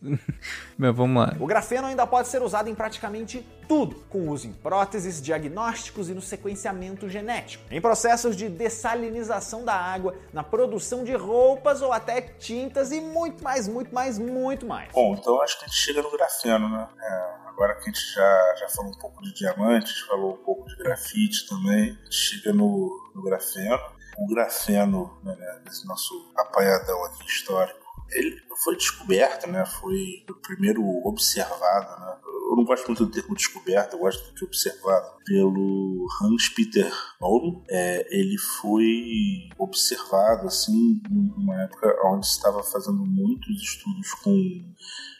Mas vamos lá. O grafeno ainda pode ser usado em praticamente tudo, com uso em próteses, diagnósticos e no sequenciamento genético, em processos de dessalinização da água, na produção de roupas ou até tintas e muito mais, muito mais, muito mais. Bom, então acho que a gente chega no grafeno, né? É, agora que a gente já, já falou um pouco de diamantes, falou um pouco de grafite também, a gente chega no, no grafeno. O grafeno, né, nesse nosso apanhadão aqui histórico, ele foi descoberto, né? Foi o primeiro observado, né? Eu não gosto muito do termo descoberto, eu gosto de observado pelo Hans Peter Mauro. É, ele foi observado assim numa época onde estava fazendo muitos estudos com,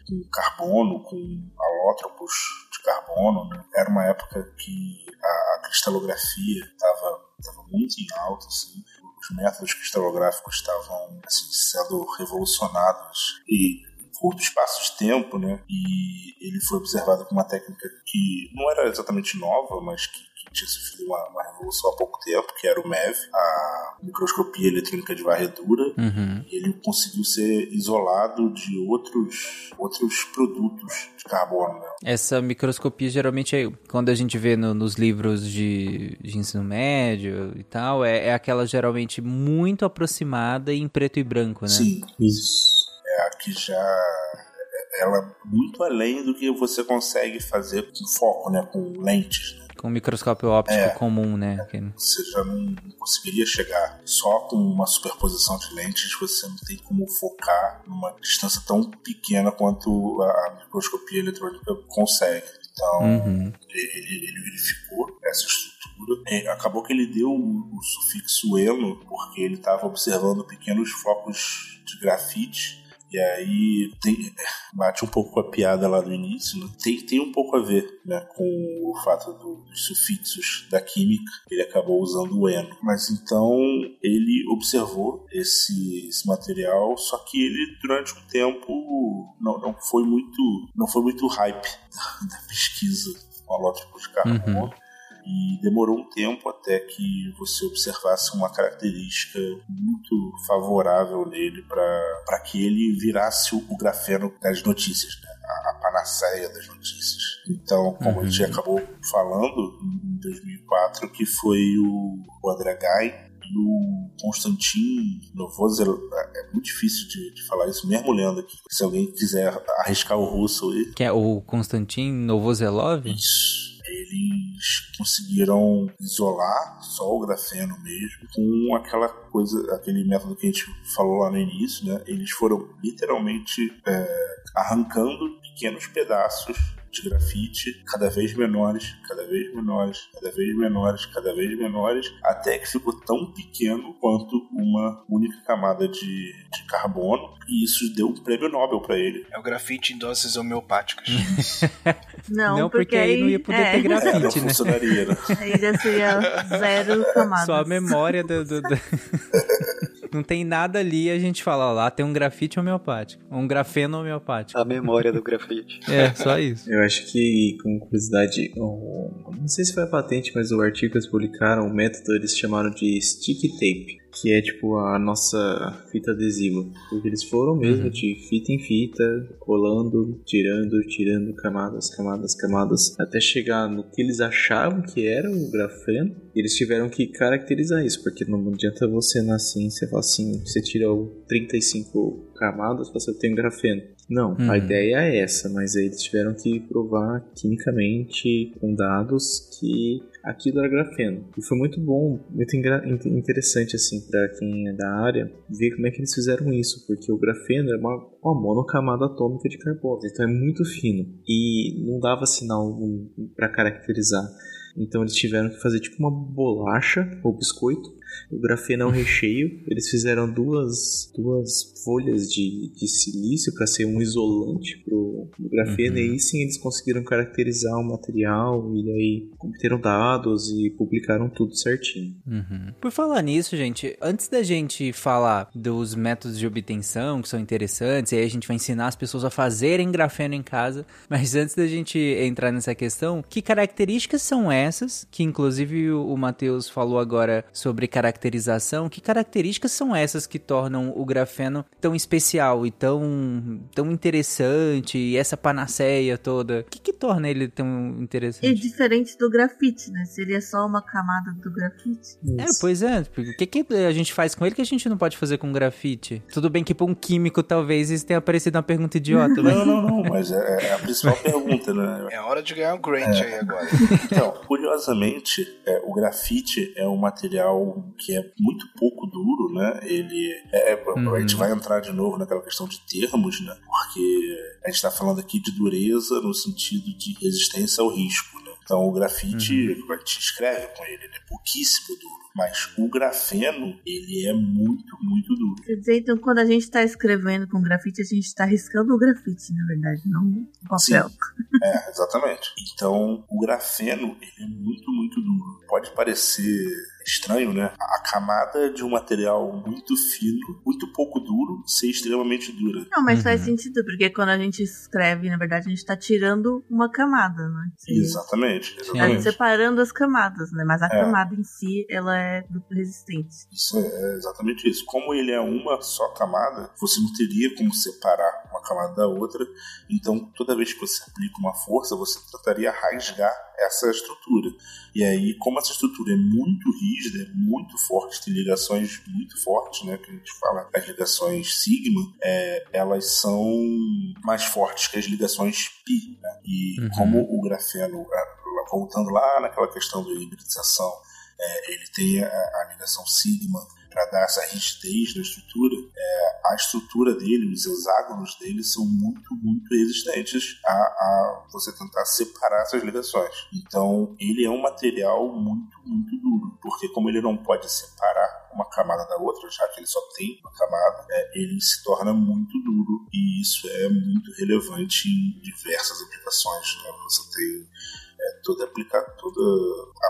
com carbono, com alótropos carbono. Né? Era uma época que a, a cristalografia estava muito em alta, assim os métodos cristalográficos estavam assim, sendo revolucionados e curto espaço de tempo, né? E ele foi observado com uma técnica que não era exatamente nova, mas que, tinha sofrido uma, uma, revolução há pouco tempo, que era o MEV, a microscopia eletrônica de varredura. Uhum. E ele conseguiu ser isolado de outros, outros produtos de carbono, né? Essa microscopia geralmente é quando a gente vê no, nos livros de, de, ensino médio e tal, é, é aquela geralmente muito aproximada em preto e branco, né? Sim, isso é a que já ela muito além do que você consegue fazer com foco, né, com lentes. Né? Com microscópio óptico é, comum, né? Você já não conseguiria chegar só com uma superposição de lentes, você não tem como focar numa distância tão pequena quanto a microscopia eletrônica consegue. Então, uhum. ele, ele, verificou essa estrutura. É, acabou que ele deu o, sufixo elo, porque ele estava observando pequenos focos de grafite e aí tem, bate um pouco com a piada lá do início, né? tem, tem um pouco a ver né, com o fato do, dos sufixos da química, ele acabou usando o eno. Mas então ele observou esse, esse material, só que ele durante um tempo não, não foi muito não foi muito hype da, da pesquisa holótipo de carbono. Uhum e demorou um tempo até que você observasse uma característica muito favorável nele para que ele virasse o, grafeno das notícias, né? a, a panaceia das notícias. Então, como uhum. a gente acabou falando em 2004, que foi o, o André Guy e o Konstantin Novoselov. É muito difícil de, de, falar isso, mesmo olhando aqui. Se alguém quiser arriscar o russo aí. Que é o Konstantin Novoselov? Isso eles conseguiram isolar só o grafeno mesmo com aquela coisa, aquele método que a gente falou lá no início, né? Eles foram literalmente é, arrancando pequenos pedaços de grafite cada vez menores, cada vez menores, cada vez menores, cada vez menores, até que ficou tão pequeno quanto uma única camada de, de carbono. E isso deu um prêmio Nobel para ele. É o grafite em doses homeopáticas. não, não, porque, porque aí não ia poder é. ter grafite, é, não né? funcionaria, né? Aí já seria zero camadas. Só a memória do... do, do... não tem nada ali a gente fala, ó, lá tem um grafite homeopático, um grafeno homeopático. A memória do grafite. é, só isso. Eu acho que, como curiosidade, não sei se foi a patente, mas o artigo que eles publicaram, o método eles chamaram de sticky tape que é tipo a nossa fita adesiva. Porque eles foram mesmo uhum. de fita em fita, colando, tirando, tirando camadas, camadas, camadas, até chegar no que eles achavam que era o grafeno. E eles tiveram que caracterizar isso, porque não adianta você na ciência falar assim, você tira 35 camadas, você tem um grafeno. Não, uhum. a ideia é essa, mas aí eles tiveram que provar quimicamente com dados que aquilo era grafeno. E foi muito bom, muito interessante assim para quem é da área ver como é que eles fizeram isso, porque o grafeno é uma, uma monocamada atômica de carbono, então é muito fino e não dava sinal para caracterizar. Então eles tiveram que fazer tipo uma bolacha ou biscoito o grafeno é um recheio. Eles fizeram duas, duas folhas de, de silício para ser um isolante pro, pro grafeno. Uhum. E aí sim eles conseguiram caracterizar o material e aí obteram dados e publicaram tudo certinho. Uhum. Por falar nisso, gente, antes da gente falar dos métodos de obtenção que são interessantes, e aí a gente vai ensinar as pessoas a fazerem grafeno em casa, mas antes da gente entrar nessa questão, que características são essas, que inclusive o Matheus falou agora sobre caracterização, que características são essas que tornam o grafeno tão especial e tão, tão interessante, e essa panaceia toda? O que, que torna ele tão interessante? É diferente do grafite, né? Seria só uma camada do grafite. É, pois é. O que, que a gente faz com ele que a gente não pode fazer com grafite? Tudo bem que para um químico talvez isso tenha parecido uma pergunta idiota, mas... Não, não, não, mas é, é a principal pergunta, né? É hora de ganhar um grant é. aí agora. Então, curiosamente, é, o grafite é um material que é muito pouco duro, né? Ele é, uhum. a gente vai entrar de novo naquela questão de termos, né? Porque a gente está falando aqui de dureza no sentido de resistência ao risco, né? Então o grafite, uhum. a gente escreve com ele, ele é pouquíssimo duro. Mas o grafeno, ele é muito, muito duro. Quer dizer, então, quando a gente está escrevendo com grafite, a gente está riscando o grafite, na verdade, não o papel. Sim. É, exatamente. Então, o grafeno, ele é muito, muito duro. Pode parecer estranho, né? A camada de um material muito fino, muito pouco duro, ser extremamente dura. Não, mas uhum. faz sentido, porque quando a gente escreve, na verdade, a gente está tirando uma camada, né? Exatamente, exatamente. Tá separando as camadas, né? Mas a é. camada em si, ela é duplo resistente. Isso é, é exatamente isso. Como ele é uma só camada, você não teria como separar uma camada da outra. Então, toda vez que você aplica uma força, você trataria rasgar essa estrutura. E aí, como essa estrutura é muito rígida, é muito forte, tem ligações muito fortes, né? Que a gente fala, as ligações sigma, é, elas são mais fortes que as ligações pi. Né? E uhum. como o grafeno, voltando lá naquela questão da hibridização, é, ele tem a, a ligação sigma para dar essa rigidez na estrutura, é, a estrutura dele, os hexágonos dele são muito, muito resistentes a, a, você tentar separar essas ligações. Então, ele é um material muito, muito duro, porque como ele não pode separar uma camada da outra, já que ele só tem uma camada, é, ele se torna muito duro e isso é muito relevante em diversas aplicações. Né? Você tem é, toda, aplica toda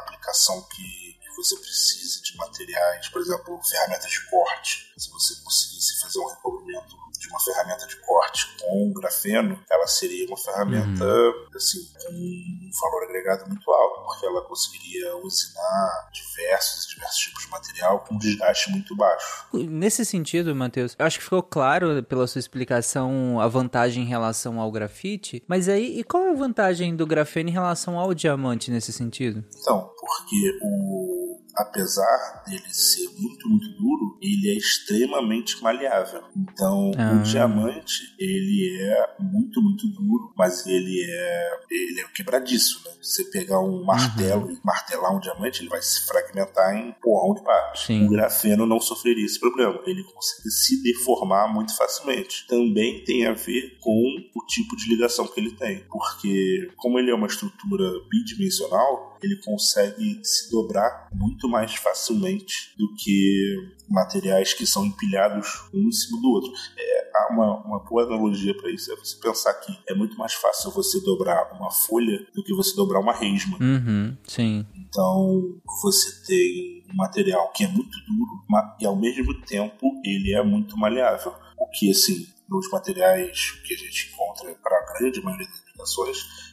aplicação que você precisa de materiais, por exemplo, ferramentas de corte. Se você conseguisse fazer um recobrimento de uma ferramenta de corte com grafeno, ela seria uma ferramenta uhum. assim, com um valor agregado muito alto, porque ela conseguiria usinar diversos e diversos tipos de material com um desgaste muito baixo. Nesse sentido, Matheus, eu acho que ficou claro pela sua explicação a vantagem em relação ao grafite, mas aí, e qual é a vantagem do grafeno em relação ao diamante nesse sentido? Então, porque o apesar dele ser muito, muito duro, ele é extremamente maleável. Então, ah. o diamante, ele é muito, muito duro, mas ele é ele é quebradiço, né? Você pegar um martelo uhum. e martelar um diamante, ele vai se fragmentar em porrão de partes. O grafeno não sofreria esse problema. Ele consegue se deformar muito facilmente. Também tem a ver com o tipo de ligação que ele tem, porque como ele é uma estrutura bidimensional, ele consegue se dobrar muito mais facilmente do que materiais que são empilhados um em cima do outro. É, há uma, uma boa analogia para isso, é você pensar que é muito mais fácil você dobrar uma folha do que você dobrar uma resma. Uhum, sim. Então, você tem um material que é muito duro e ao mesmo tempo ele é muito maleável. O que, assim, nos materiais que a gente encontra para a grande maioria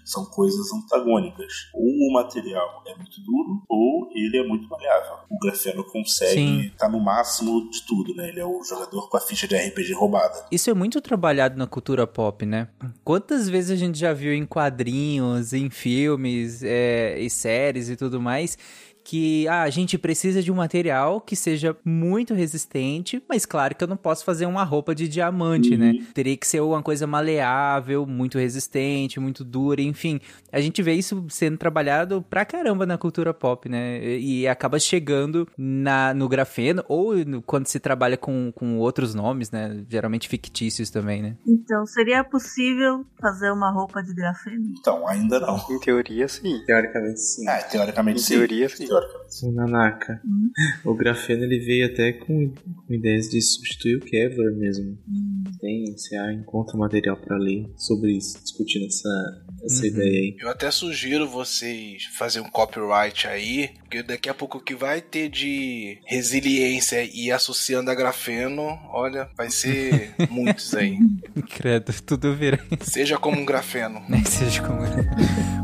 são coisas antagônicas. Ou o material é muito duro, ou ele é muito maleável. O grafeno consegue estar tá no máximo de tudo, né? Ele é o jogador com a ficha de RPG roubada. Isso é muito trabalhado na cultura pop, né? Quantas vezes a gente já viu em quadrinhos, em filmes é, e séries e tudo mais que ah, a gente precisa de um material que seja muito resistente, mas claro que eu não posso fazer uma roupa de diamante, né? uhum. né? Teria que ser uma coisa maleável, muito resistente, muito dura, enfim. A gente vê isso sendo trabalhado pra caramba na cultura pop, né? E acaba chegando na, no grafeno, ou no, quando se trabalha com, com outros nomes, né? Geralmente fictícios também, né? Então, seria possível fazer uma roupa de grafeno? Então, ainda não. Em teoria, sim. Teoricamente, sim. É, teoricamente, em sim. teoria, sim. Sim, Nanaka. Hum. O grafeno ele veio até com, com ideias de substituir o Kevlar mesmo. Hum. Tem, você encontra material para ler sobre isso, discutindo essa, essa uhum. ideia aí. Eu até sugiro vocês fazer um copyright aí, porque daqui a pouco o que vai ter de resiliência e associando a grafeno, olha, vai ser muitos aí. Credo, tudo vira. Seja como um grafeno. Nem seja como. Olá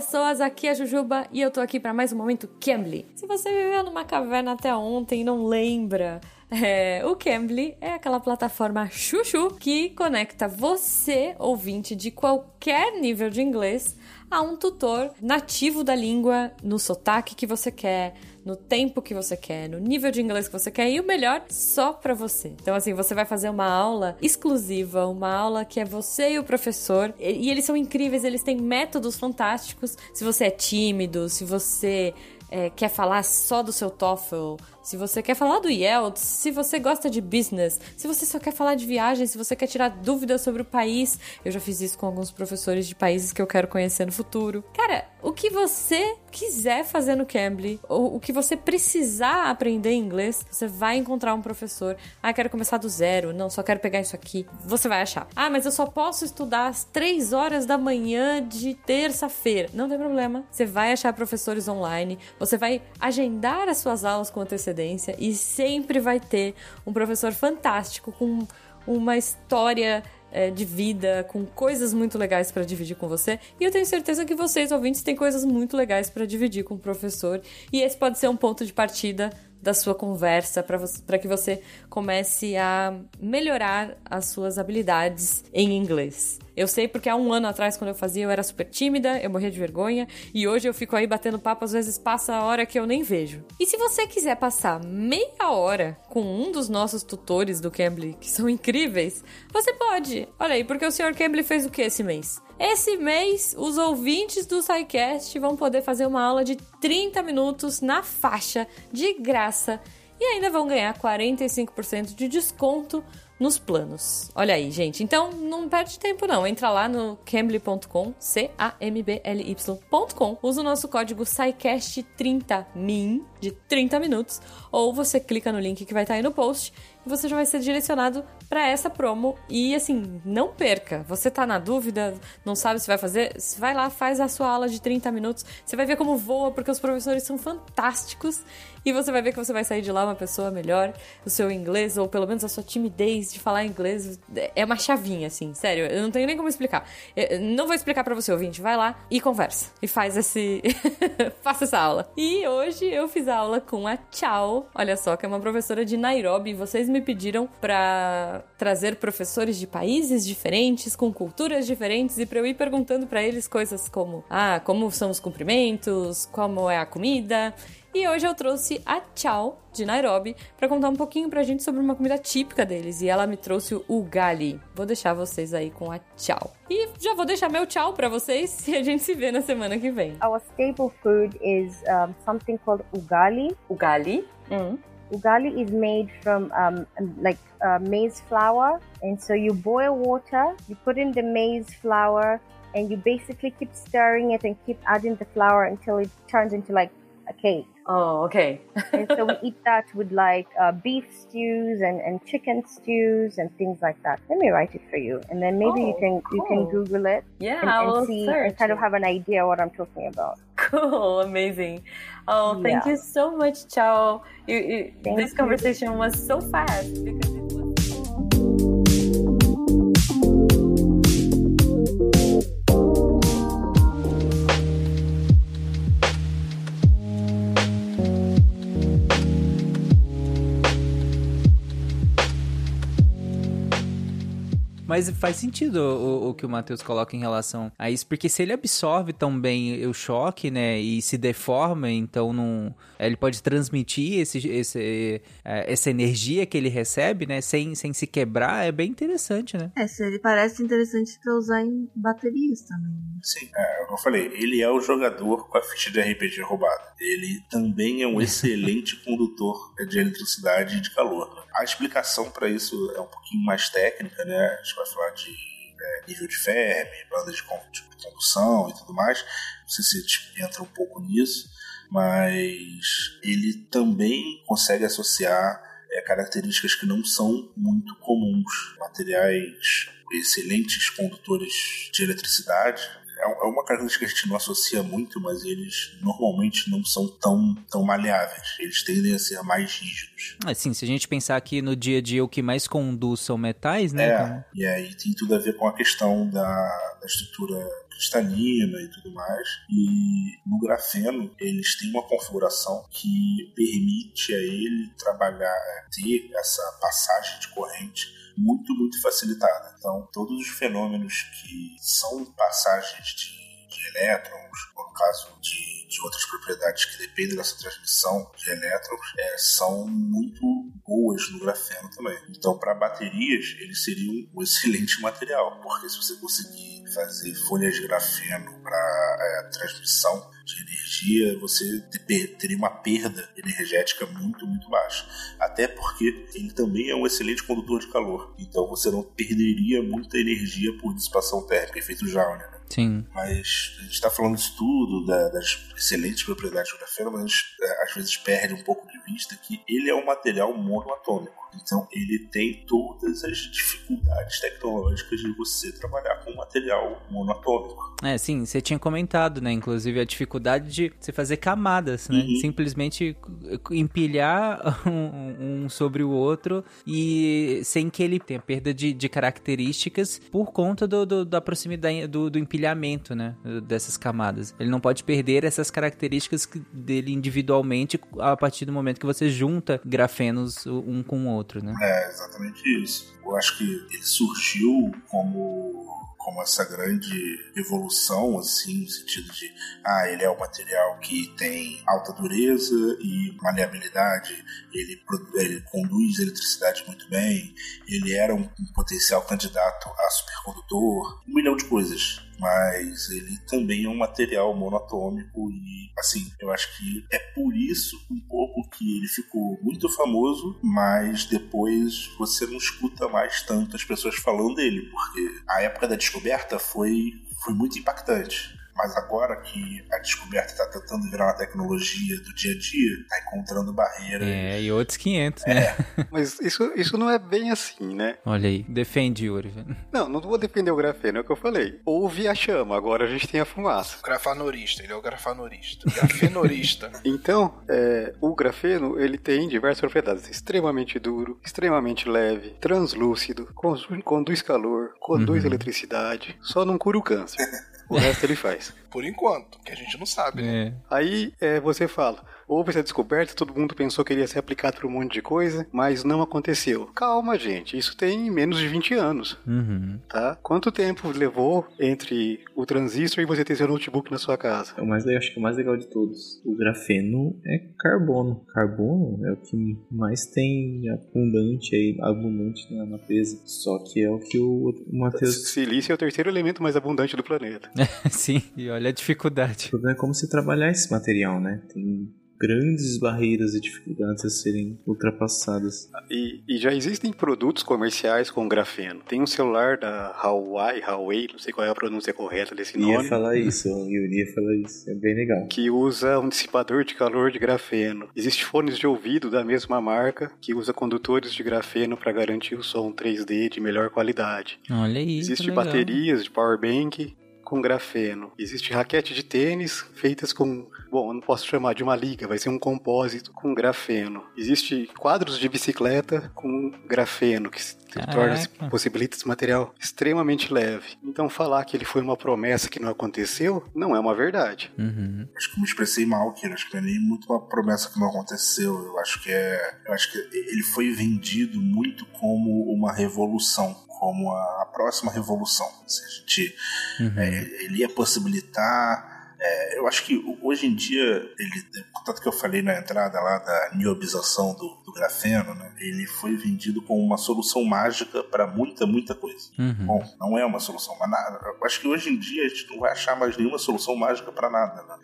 pessoas, aqui é a Jujuba e eu tô aqui para mais um momento Cambly. Se você viveu numa caverna até ontem e não lembra, é, o Cambly é aquela plataforma chuchu que conecta você, ouvinte de qualquer nível de inglês, a um tutor nativo da língua, no sotaque que você quer, no tempo que você quer, no nível de inglês que você quer e o melhor, só para você. Então, assim, você vai fazer uma aula exclusiva, uma aula que é você e o professor. E, e eles são incríveis, eles têm métodos fantásticos. Se você é tímido, se você é, quer falar só do seu TOEFL, se você quer falar do IELTS, se você gosta de business, se você só quer falar de viagem, se você quer tirar dúvidas sobre o país. Eu já fiz isso com alguns professores de países que eu quero conhecer no futuro. Cara, o que você quiser fazer no Cambly, ou o que você precisar aprender inglês, você vai encontrar um professor. Ah, quero começar do zero. Não, só quero pegar isso aqui. Você vai achar. Ah, mas eu só posso estudar às 3 horas da manhã de terça-feira. Não tem problema. Você vai achar professores online. Você vai agendar as suas aulas com antecedência antecedência e sempre vai ter um professor fantástico com uma história é, de vida, com coisas muito legais para dividir com você. E eu tenho certeza que vocês, ouvintes, têm coisas muito legais para dividir com o professor. E esse pode ser um ponto de partida da sua conversa para que você comece a melhorar as suas habilidades em inglês. Eu sei porque há um ano atrás, quando eu fazia, eu era super tímida, eu morria de vergonha, e hoje eu fico aí batendo papo, às vezes passa a hora que eu nem vejo. E se você quiser passar meia hora com um dos nossos tutores do Cambly, que são incríveis, você pode. Olha aí, porque o Sr. Cambly fez o que esse mês? Esse mês, os ouvintes do SciCast vão poder fazer uma aula de 30 minutos na faixa, de graça, e ainda vão ganhar 45% de desconto nos planos. Olha aí, gente. Então, não perde tempo não. Entra lá no cambly.com, C-A-M-B-L-Y.com. Usa o nosso código SciCast30MIN, de 30 minutos, ou você clica no link que vai estar aí no post e você já vai ser direcionado para essa promo. E assim, não perca. Você tá na dúvida, não sabe se vai fazer? Vai lá, faz a sua aula de 30 minutos. Você vai ver como voa, porque os professores são fantásticos e você vai ver que você vai sair de lá uma pessoa melhor. O seu inglês, ou pelo menos a sua timidez de falar inglês, é uma chavinha, assim. Sério, eu não tenho nem como explicar. Eu não vou explicar para você, ouvinte. Vai lá e conversa. E faz esse. Faça essa aula. E hoje eu fiz a aula com a Tchau. Olha só, que é uma professora de Nairobi. Vocês me pediram para trazer professores de países diferentes, com culturas diferentes, e para eu ir perguntando para eles coisas como: ah, como são os cumprimentos, como é a comida. E hoje eu trouxe a Tchau, de Nairobi, para contar um pouquinho pra gente sobre uma comida típica deles. E ela me trouxe o ugali. Vou deixar vocês aí com a Tchau. E já vou deixar meu tchau para vocês e a gente se vê na semana que vem. Our staple food is um, something called ugali. Ugali? Mm. Ugali is made from um, like uh, maize flour, and so you boil water, you put in the maize flour, and you basically keep stirring it and keep adding the flour until it turns into like a cake. Oh, okay. and so we eat that with like uh, beef stews and, and chicken stews and things like that. Let me write it for you, and then maybe oh, you can cool. you can Google it. Yeah, and, and see search. and kind of have an idea what I'm talking about. Cool, amazing. Oh, thank yeah. you so much, Chao. You, you, this conversation you. was so fast because. Mas faz sentido o, o, que o Matheus coloca em relação a isso, porque se ele absorve tão bem o choque, né, e se deforma, então não, ele pode transmitir esse, esse, é, essa energia que ele recebe, né, sem, sem se quebrar, é bem interessante, né? É, se ele parece interessante para usar em baterias também. Sim, é, como eu falei, ele é o jogador com a ficha de RPG roubada. Ele também é um excelente condutor de eletricidade e de calor. A explicação para isso é um pouquinho mais técnica, né? Vai falar de é, nível de Fermi, banda de condução e tudo mais. Não sei se tipo, entra um pouco nisso, mas ele também consegue associar é, características que não são muito comuns, materiais excelentes condutores de eletricidade, é, é uma característica que a gente não associa muito, mas eles normalmente não são tão, tão maleáveis. Eles tendem a ser mais rígidos. Assim, se a gente pensar que no dia a dia o que mais conduz são metais, né? É, então... e aí tem tudo a ver com a questão da, da estrutura cristalina e tudo mais. E no grafeno, eles têm uma configuração que permite a ele trabalhar, é, ter essa passagem de corrente muito, muito facilitada. Então, todos os fenômenos que são passagens de, de elétrons, ou no caso de, de outras propriedades que dependem dessa transmissão de elétrons, é, são muito boas no grafeno também. Então, para baterias, eles seriam um excelente material, porque se você conseguir fazer folhas de grafeno para é, transmissão de energia, você teria uma perda energética muito, muito baixa. Até porque ele também é um excelente condutor de calor. Então você não perderia muita energia por dissipação térmica, efeito Joule. Né? Sim. Mas a gente está falando disso tudo, da, das excelentes propriedades do grafeno, mas é, às vezes perde um pouco de vista que ele é um material monoatômico. Então ele tem todas as dificuldades tecnológicas de você trabalhar com material monatômico. É, sim, você tinha comentado, né? Inclusive a dificuldade de você fazer camadas, né? Uhum. Simplesmente empilhar um, um, sobre o outro e sem que ele tenha perda de, de características por conta do, do da proximidade do, do, empilhamento, né? Dessas camadas. Ele não pode perder essas características dele individualmente a partir do momento que você junta grafenos um com o outro outro, né? É, exatamente isso. Eu acho que ele surgiu como como essa grande evolução, assim, no sentido de, ah, ele é um material que tem alta dureza e maleabilidade, ele, ele conduz eletricidade muito bem, ele era um, um potencial candidato a supercondutor, um milhão de coisas mas ele também é um material monatômico e assim, eu acho que é por isso um pouco que ele ficou muito famoso, mas depois você não escuta mais tanto as pessoas falando dele, porque a época da descoberta foi foi muito impactante. Mas agora que a descoberta está tentando virar uma tecnologia do dia a dia, está encontrando barreiras. É, e outros 500, né? É. Mas isso, isso não é bem assim, né? Olha aí, defende, Yuri. Não, não vou defender o grafeno, é o que eu falei. Houve a chama, agora a gente tem a fumaça. O grafanorista, ele é o grafanorista. Grafenorista. então, é, o grafeno, ele tem diversas propriedades. Extremamente duro, extremamente leve, translúcido, conduz calor, conduz uhum. eletricidade, só não cura o câncer. O resto ele faz. Por enquanto, que a gente não sabe, né? É. Aí é, você fala, houve essa descoberta, todo mundo pensou que ele ia ser aplicado para um monte de coisa, mas não aconteceu. Calma, gente, isso tem menos de 20 anos. Uhum. Tá? Quanto tempo levou entre o transistor e você ter seu notebook na sua casa? É o mais, acho que o mais legal de todos. O grafeno é carbono. Carbono é o que mais tem abundante aí, abundante na natureza. Só que é o que o, o Matheus. Silício é o terceiro elemento mais abundante do planeta. Sim, e olha a dificuldade. O problema é como se trabalhar esse material, né? Tem grandes barreiras e dificuldades a serem ultrapassadas. E, e, já existem produtos comerciais com grafeno. Tem um celular da Huawei, Huawei, não sei qual é a pronúncia correta desse nome. Eu ia falar isso, eu ia falar isso, é bem legal. Que usa um dissipador de calor de grafeno. Existem fones de ouvido da mesma marca que usa condutores de grafeno para garantir o som 3D de melhor qualidade. Olha isso. Existem baterias de power bank com grafeno. Existe raquete de tênis feitas com, bom, eu não posso chamar de uma liga, vai ser um compósito com grafeno. Existe quadros de bicicleta com grafeno que torna, possibilita esse material extremamente leve. Então falar que ele foi uma promessa que não aconteceu, não é uma verdade. Uhum. Acho que me expressei mal aqui, acho que não é nem muito uma promessa que não aconteceu. Eu acho que é, eu acho que ele foi vendido muito como uma revolução como a, a próxima revolução. Se a gente, uhum. é, ele ia possibilitar é, eu acho que hoje em dia, ele, tanto que eu falei na entrada lá da niobização do, do grafeno, né, ele foi vendido como uma solução mágica para muita, muita coisa. Uhum. Bom, não é uma solução, mas nada. Eu acho que hoje em dia a gente não vai achar mais nenhuma solução mágica para nada. Né?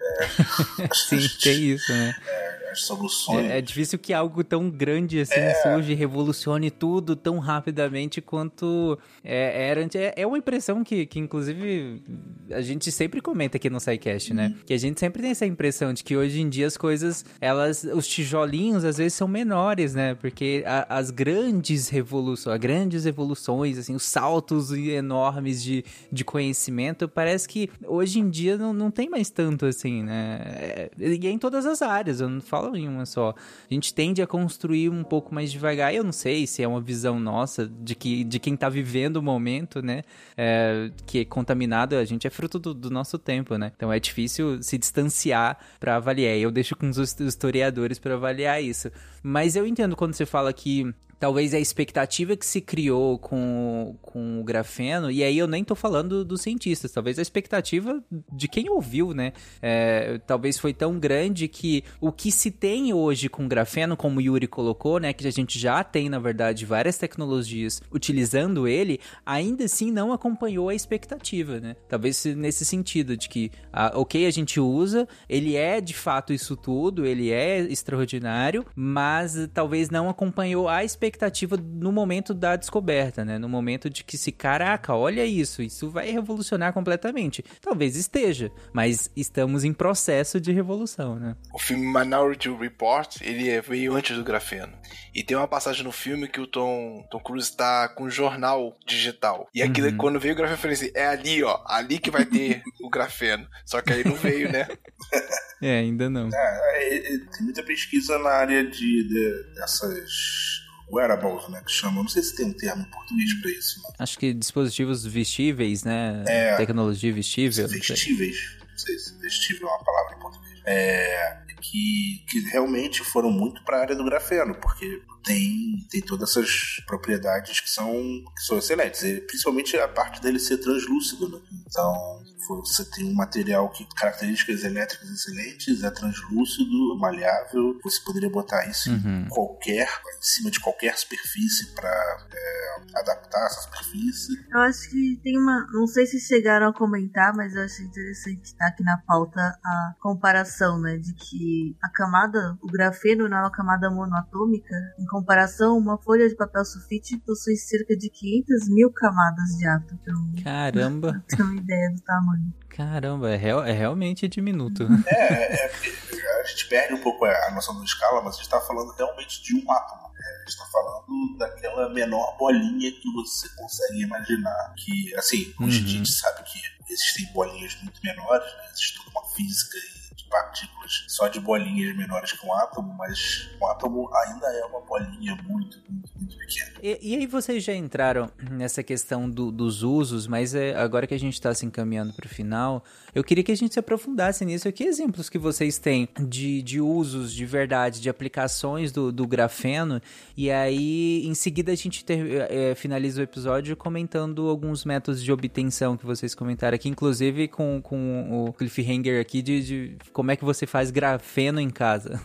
É, Sim, gente, tem isso, né? É, as soluções. É, é, difícil que algo tão grande assim é. surge e revolucione tudo tão rapidamente quanto é, era antes. É, é uma impressão que, que, inclusive, a gente sempre comenta aqui no SciCast, né? Uhum. Que a gente sempre tem essa impressão de que hoje em dia as coisas, elas, os tijolinhos às vezes são menores, né? Porque a, as grandes revoluções, as grandes evoluções, assim, os saltos enormes de, de conhecimento, parece que hoje em dia não, não tem mais tanto assim, né? É, e é em todas as áreas, eu não falo em uma só. A gente tende a construir um pouco mais devagar, eu não sei se é uma visão nossa de, que, de quem tá vivendo o momento, né? É, que é contaminado, a gente é fruto do, do nosso tempo, né? Então é difícil se distanciar para avaliar. Eu deixo com os historiadores para avaliar isso. Mas eu entendo quando você fala que talvez a expectativa que se criou com, com o grafeno, e aí eu nem tô falando dos cientistas, talvez a expectativa de quem ouviu, né? É, talvez foi tão grande que o que se tem hoje com grafeno, como o Yuri colocou, né? Que a gente já tem, na verdade, várias tecnologias utilizando ele, ainda assim não acompanhou a expectativa, né? Talvez nesse sentido, de que, a, ok, a gente usa, ele é de fato isso tudo, ele é extraordinário, mas talvez não acompanhou a expectativa expectativa no momento da descoberta, né? No momento de que se, caraca, olha isso, isso vai revolucionar completamente. Talvez esteja, mas estamos em processo de revolução, né? O filme Minority Report, ele é, veio antes do grafeno. E tem uma passagem no filme que o Tom, Tom Cruise está com um jornal digital. E aquilo, uhum. quando veio o grafeno, eu falei assim, é ali, ó, ali que vai ter o grafeno. Só que aí não veio, né? é, ainda não. É, é, é, tem muita pesquisa na área de, de dessas wearables, né, que chamam. Não sei se tem um termo em português para isso. Né? Acho que dispositivos vestíveis, né? É, Tecnologia vestível. Vestíveis. Não sei se vestível é uma palavra em português. É, que, que realmente foram muito para a área do grafeno, porque tem, tem todas essas propriedades que são, que são excelentes, e principalmente a parte dele ser translúcido. Né? Então, você tem um material que características elétricas excelentes, é translúcido, maleável. Você poderia botar isso uhum. em qualquer, em cima de qualquer superfície para é, adaptar essa superfície. Eu acho que tem uma, não sei se chegaram a comentar, mas eu acho interessante estar aqui na pauta a comparação, né, de que a camada, o grafeno não é uma camada monoatômica. Em comparação, uma folha de papel sulfite possui cerca de 500 mil camadas de átomo. Então, Caramba! Tem uma ideia do tamanho. Caramba, é, real, é realmente diminuto. É, é, é, a gente perde um pouco a noção da escala, mas a gente está falando realmente de um átomo. É, a gente está falando daquela menor bolinha que você consegue imaginar. Que, assim, hoje uhum. a gente sabe que existem bolinhas muito menores, né? existe toda uma física de partículas só de bolinhas menores que um átomo, mas um átomo ainda é uma bolinha muito, muito, muito pequena. E, e aí vocês já entraram nessa questão do, dos usos, mas é, agora que a gente está se encaminhando para o final, eu queria que a gente se aprofundasse nisso. Que exemplos que vocês têm de, de usos de verdade, de aplicações do, do grafeno? E aí, em seguida, a gente ter, é, finaliza o episódio comentando alguns métodos de obtenção que vocês comentaram aqui, inclusive com, com o cliffhanger aqui de, de como é que você faz grafeno em casa.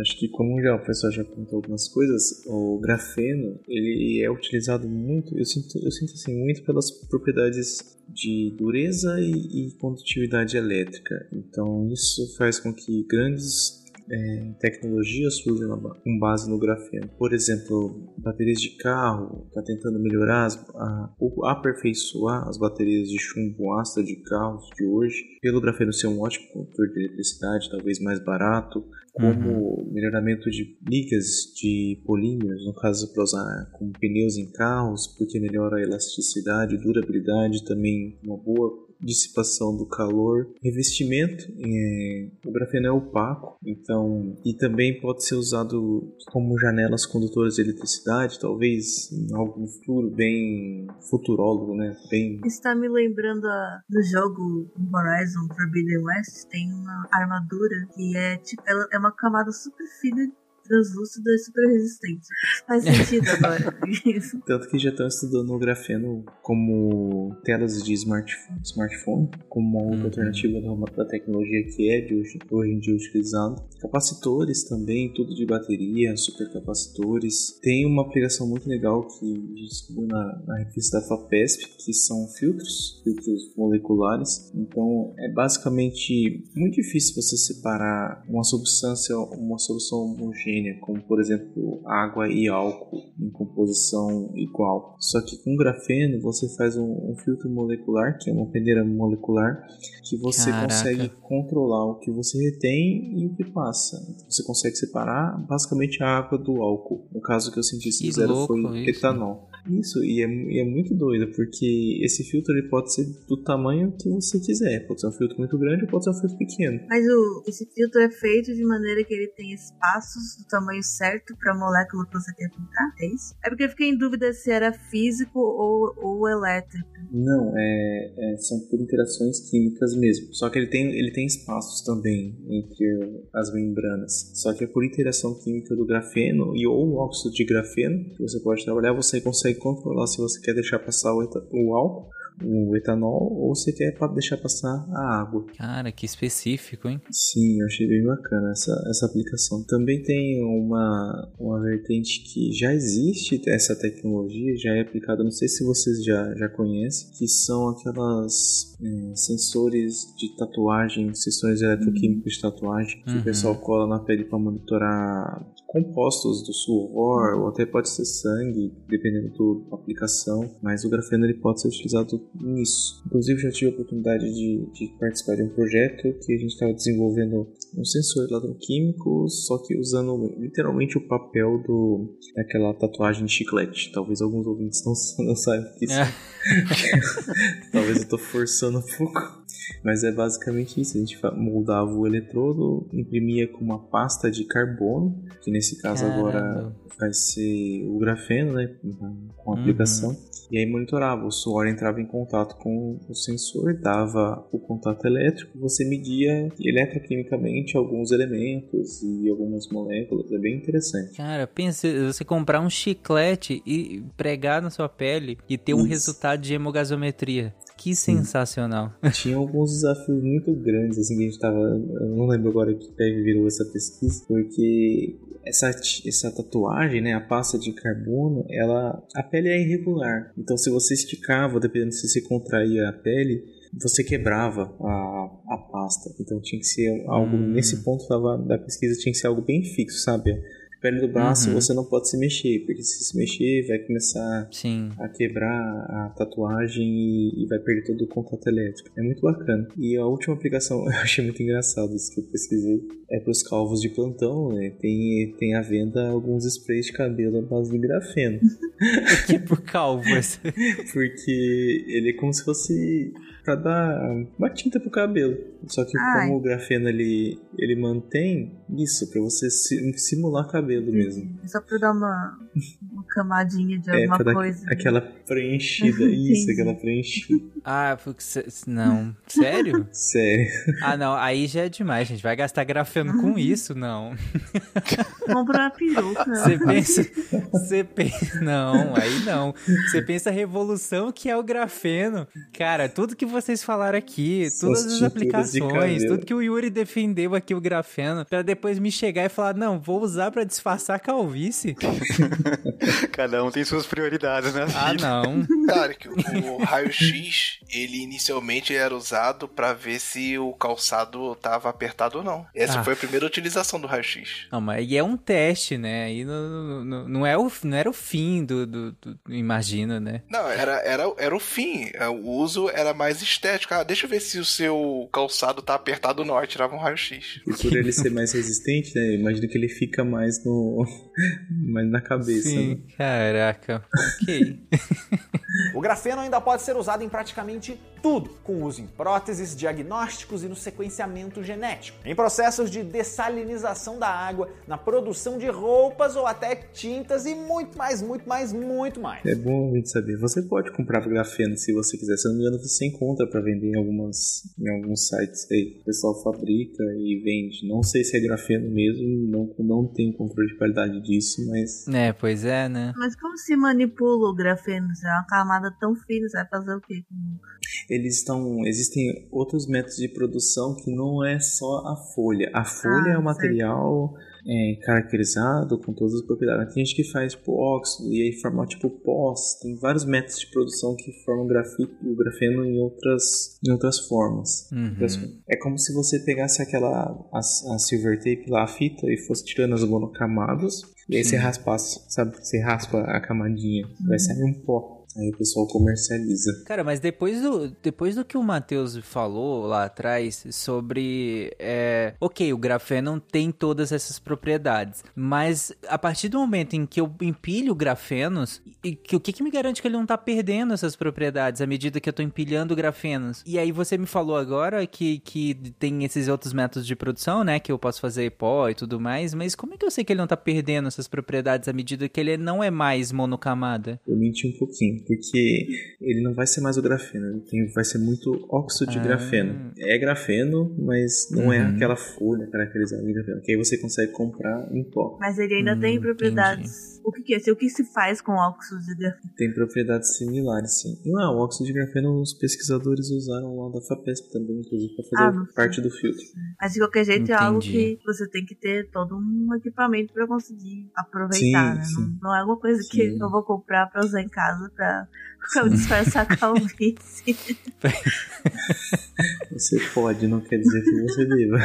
Acho que como já o pessoal já contou algumas coisas, o grafeno ele é utilizado muito, eu sinto, eu sinto assim muito pelas propriedades de dureza e, e condutividade elétrica. Então isso faz com que grandes é, tecnologias surgem com base no grafeno. Por exemplo, baterias de carro está tentando melhorar, as, a, aperfeiçoar as baterias de chumbo ácido de carros de hoje, pelo grafeno ser um ótimo condutor de eletricidade, talvez mais barato, como uhum. melhoramento de ligas de polímeros, no caso para usar com pneus em carros, porque melhora a elasticidade, durabilidade, também uma boa dissipação do calor, revestimento, é, o grafeno é opaco, então e também pode ser usado como janelas condutoras de eletricidade, talvez em algum futuro bem futurólogo, né? Bem. Está me lembrando do jogo Horizon Forbidden West, tem uma armadura que é tipo ela é uma camada super fina translúcido e super resistente. Faz sentido agora. Tanto que já estão estudando o grafeno como telas de smartphone, smartphone como uma uhum. alternativa da, da, tecnologia que é de hoje, hoje em dia utilizado. Capacitores também, tudo de bateria, supercapacitores. Tem uma aplicação muito legal que a gente descobriu na, na revista da FAPESP, que são filtros, filtros moleculares. Então é basicamente muito difícil você separar uma substância, uma solução homogênea, como por exemplo água e álcool em composição igual. Só que com grafeno você faz um, um filtro molecular, que é uma peneira molecular, que você Caraca. consegue controlar o que você retém e o que passa. Então, você consegue separar basicamente a água do álcool. No caso que eu senti fizeram foi isso. etanol. Isso, e é, e é, muito doido, porque esse filtro ele pode ser do tamanho que você quiser. Pode ser um filtro muito grande ou pode ser um filtro pequeno. Mas o, esse filtro é feito de maneira que ele tem espaços tamanho certo para a molécula que você quer filtrar, é isso? É porque eu fiquei em dúvida se era físico ou, ou elétrico. Não, é, é, são por interações químicas mesmo. Só que ele tem, ele tem espaços também entre as membranas. Só que é por interação química do grafeno e ou óxido de grafeno que você pode trabalhar, você consegue controlar se você quer deixar passar o, o álcool o etanol ou você quer deixar passar a água. Cara, que específico, hein? Sim, eu achei bem bacana essa, essa aplicação. Também tem uma, uma vertente que já existe essa tecnologia, já é aplicada, não sei se vocês já, já conhecem, que são aquelas é, sensores de tatuagem, sensores eletroquímicos de tatuagem, que uhum. o pessoal cola na pele para monitorar compostos do suor, ou até pode ser sangue, dependendo da aplicação, mas o grafeno ele pode ser utilizado nisso. Inclusive já tive a oportunidade de, de participar de um projeto que a gente estava desenvolvendo um sensor eletroquímico, só que usando literalmente o papel do daquela tatuagem de chiclete. Talvez alguns ouvintes não, não saibam o que isso é. Talvez eu estou forçando um pouco. Mas é basicamente isso. A gente moldava o eletrodo, imprimia com uma pasta de carbono, que nesse caso Caramba. agora vai ser o grafeno, né? Com a uhum. aplicação. E aí monitorava. O suor entrava em contato com o sensor, dava o contato elétrico, você media eletroquimicamente alguns elementos e algumas moléculas. É bem interessante. Cara, pensa você comprar um chiclete e pregar na sua pele e ter um resultado de hemogasometria. Que sensacional. Tinha alguns desafios muito grandes, assim, que a gente tava. Eu não lembro agora que pé virou essa pesquisa, porque essa, essa tatuagem, né, a pasta de carbono, ela. A pele é irregular. Então, se você esticava, dependendo se você contraía a pele, você quebrava a, a pasta. Então tinha que ser algo. Hum. Nesse ponto tava, da pesquisa tinha que ser algo bem fixo, sabe? Pele do braço uhum. você não pode se mexer, porque se se mexer vai começar Sim. a quebrar a tatuagem e, e, vai perder todo o contato elétrico. É muito bacana. E a última aplicação, eu achei muito engraçado isso que eu pesquisei, é para os calvos de plantão, né? Tem, tem à venda alguns sprays de cabelo à base de grafeno. Por que por calvos? porque ele é como se fosse para dar uma tinta pro cabelo. Só que Ai. como o grafeno ele, ele mantém isso, para você simular cabelo mesmo. Só pra dar uma, uma camadinha de é, alguma é, coisa. Aquela preenchida, isso, aquela preenchida. Ah, não. Sério? Sério. Ah, não, aí já é demais, gente. Vai gastar grafeno com isso? Não. Compra uma peruca. Você pensa. Você pensa. Não, aí não. Você pensa a revolução que é o grafeno. Cara, tudo que vocês falaram aqui, todas as aplicações, tudo que o Yuri defendeu aqui, o grafeno, pra depois me chegar e falar, não, vou usar pra disfarçar a calvície. Cada um tem suas prioridades, né? Ah, não. Cara, que o, o raio-x, ele inicialmente era usado para ver se o calçado tava apertado ou não. Essa ah. foi a primeira utilização do raio-x. Não, mas aí é um teste, né? Aí não, não, não, é o, não era o fim do, do, do, imagino, né? Não, era, era, era o fim. O uso era mais estético. Ah, deixa eu ver se o seu calçado tá apertado não. Aí tirava um raio-x. E por ele ser mais resistente, né? Imagino que ele fica mais no. mais na cabeça. Sim. Né? Caraca, ok. o grafeno ainda pode ser usado em praticamente tudo, com uso em próteses, diagnósticos e no sequenciamento genético, em processos de dessalinização da água, na produção de roupas ou até tintas e muito mais, muito mais, muito mais. É bom a gente saber. Você pode comprar grafeno se você quiser. Se não me engano, você encontra para vender em, algumas, em alguns sites aí. O pessoal fabrica e vende. Não sei se é grafeno mesmo, não, não tenho controle de qualidade disso, mas. É, pois é, né? Mas como se manipula o grafeno? É uma camada tão fina, você vai fazer o quê? eles estão. Existem outros métodos de produção que não é só a folha. A folha ah, é o material é, caracterizado com todas as propriedades. Tem gente que faz tipo óxido e aí forma tipo pós. Tem vários métodos de produção que formam grafite, o grafeno em outras, em outras formas. Uhum. É como se você pegasse aquela a, a silver tape lá, a fita, e fosse tirando as monocamadas. E aí Sim. você raspasse, sabe? Você raspa a camadinha, uhum. vai sair um pó. Aí o pessoal comercializa. Cara, mas depois do, depois do que o Matheus falou lá atrás sobre. É, ok, o grafeno tem todas essas propriedades. Mas a partir do momento em que eu empilho grafenos, e, que, o que, que me garante que ele não tá perdendo essas propriedades à medida que eu tô empilhando grafenos? E aí você me falou agora que, que tem esses outros métodos de produção, né? Que eu posso fazer pó e tudo mais. Mas como é que eu sei que ele não tá perdendo essas propriedades à medida que ele não é mais monocamada? Eu menti um pouquinho porque ele não vai ser mais o grafeno, ele tem, vai ser muito óxido de ah. grafeno. É grafeno, mas não é uhum. é aquela folha caracterizada de grafeno, que aí você consegue comprar em pó. Mas ele ainda hum, tem propriedades. Entendi. O que, que é? O que se faz com óxido de grafeno? Tem propriedades similares, sim. E ah, o óxido de grafeno os pesquisadores usaram lá da FAPESP também, inclusive, para fazer ah, parte do filtro. Mas de qualquer jeito Entendi. é algo que você tem que ter todo um equipamento para conseguir aproveitar, sim, né? Sim. Não, não, é uma coisa sim. que eu vou comprar para usar em casa para disfarçar a calvície. Você pode, não quer dizer que você deva.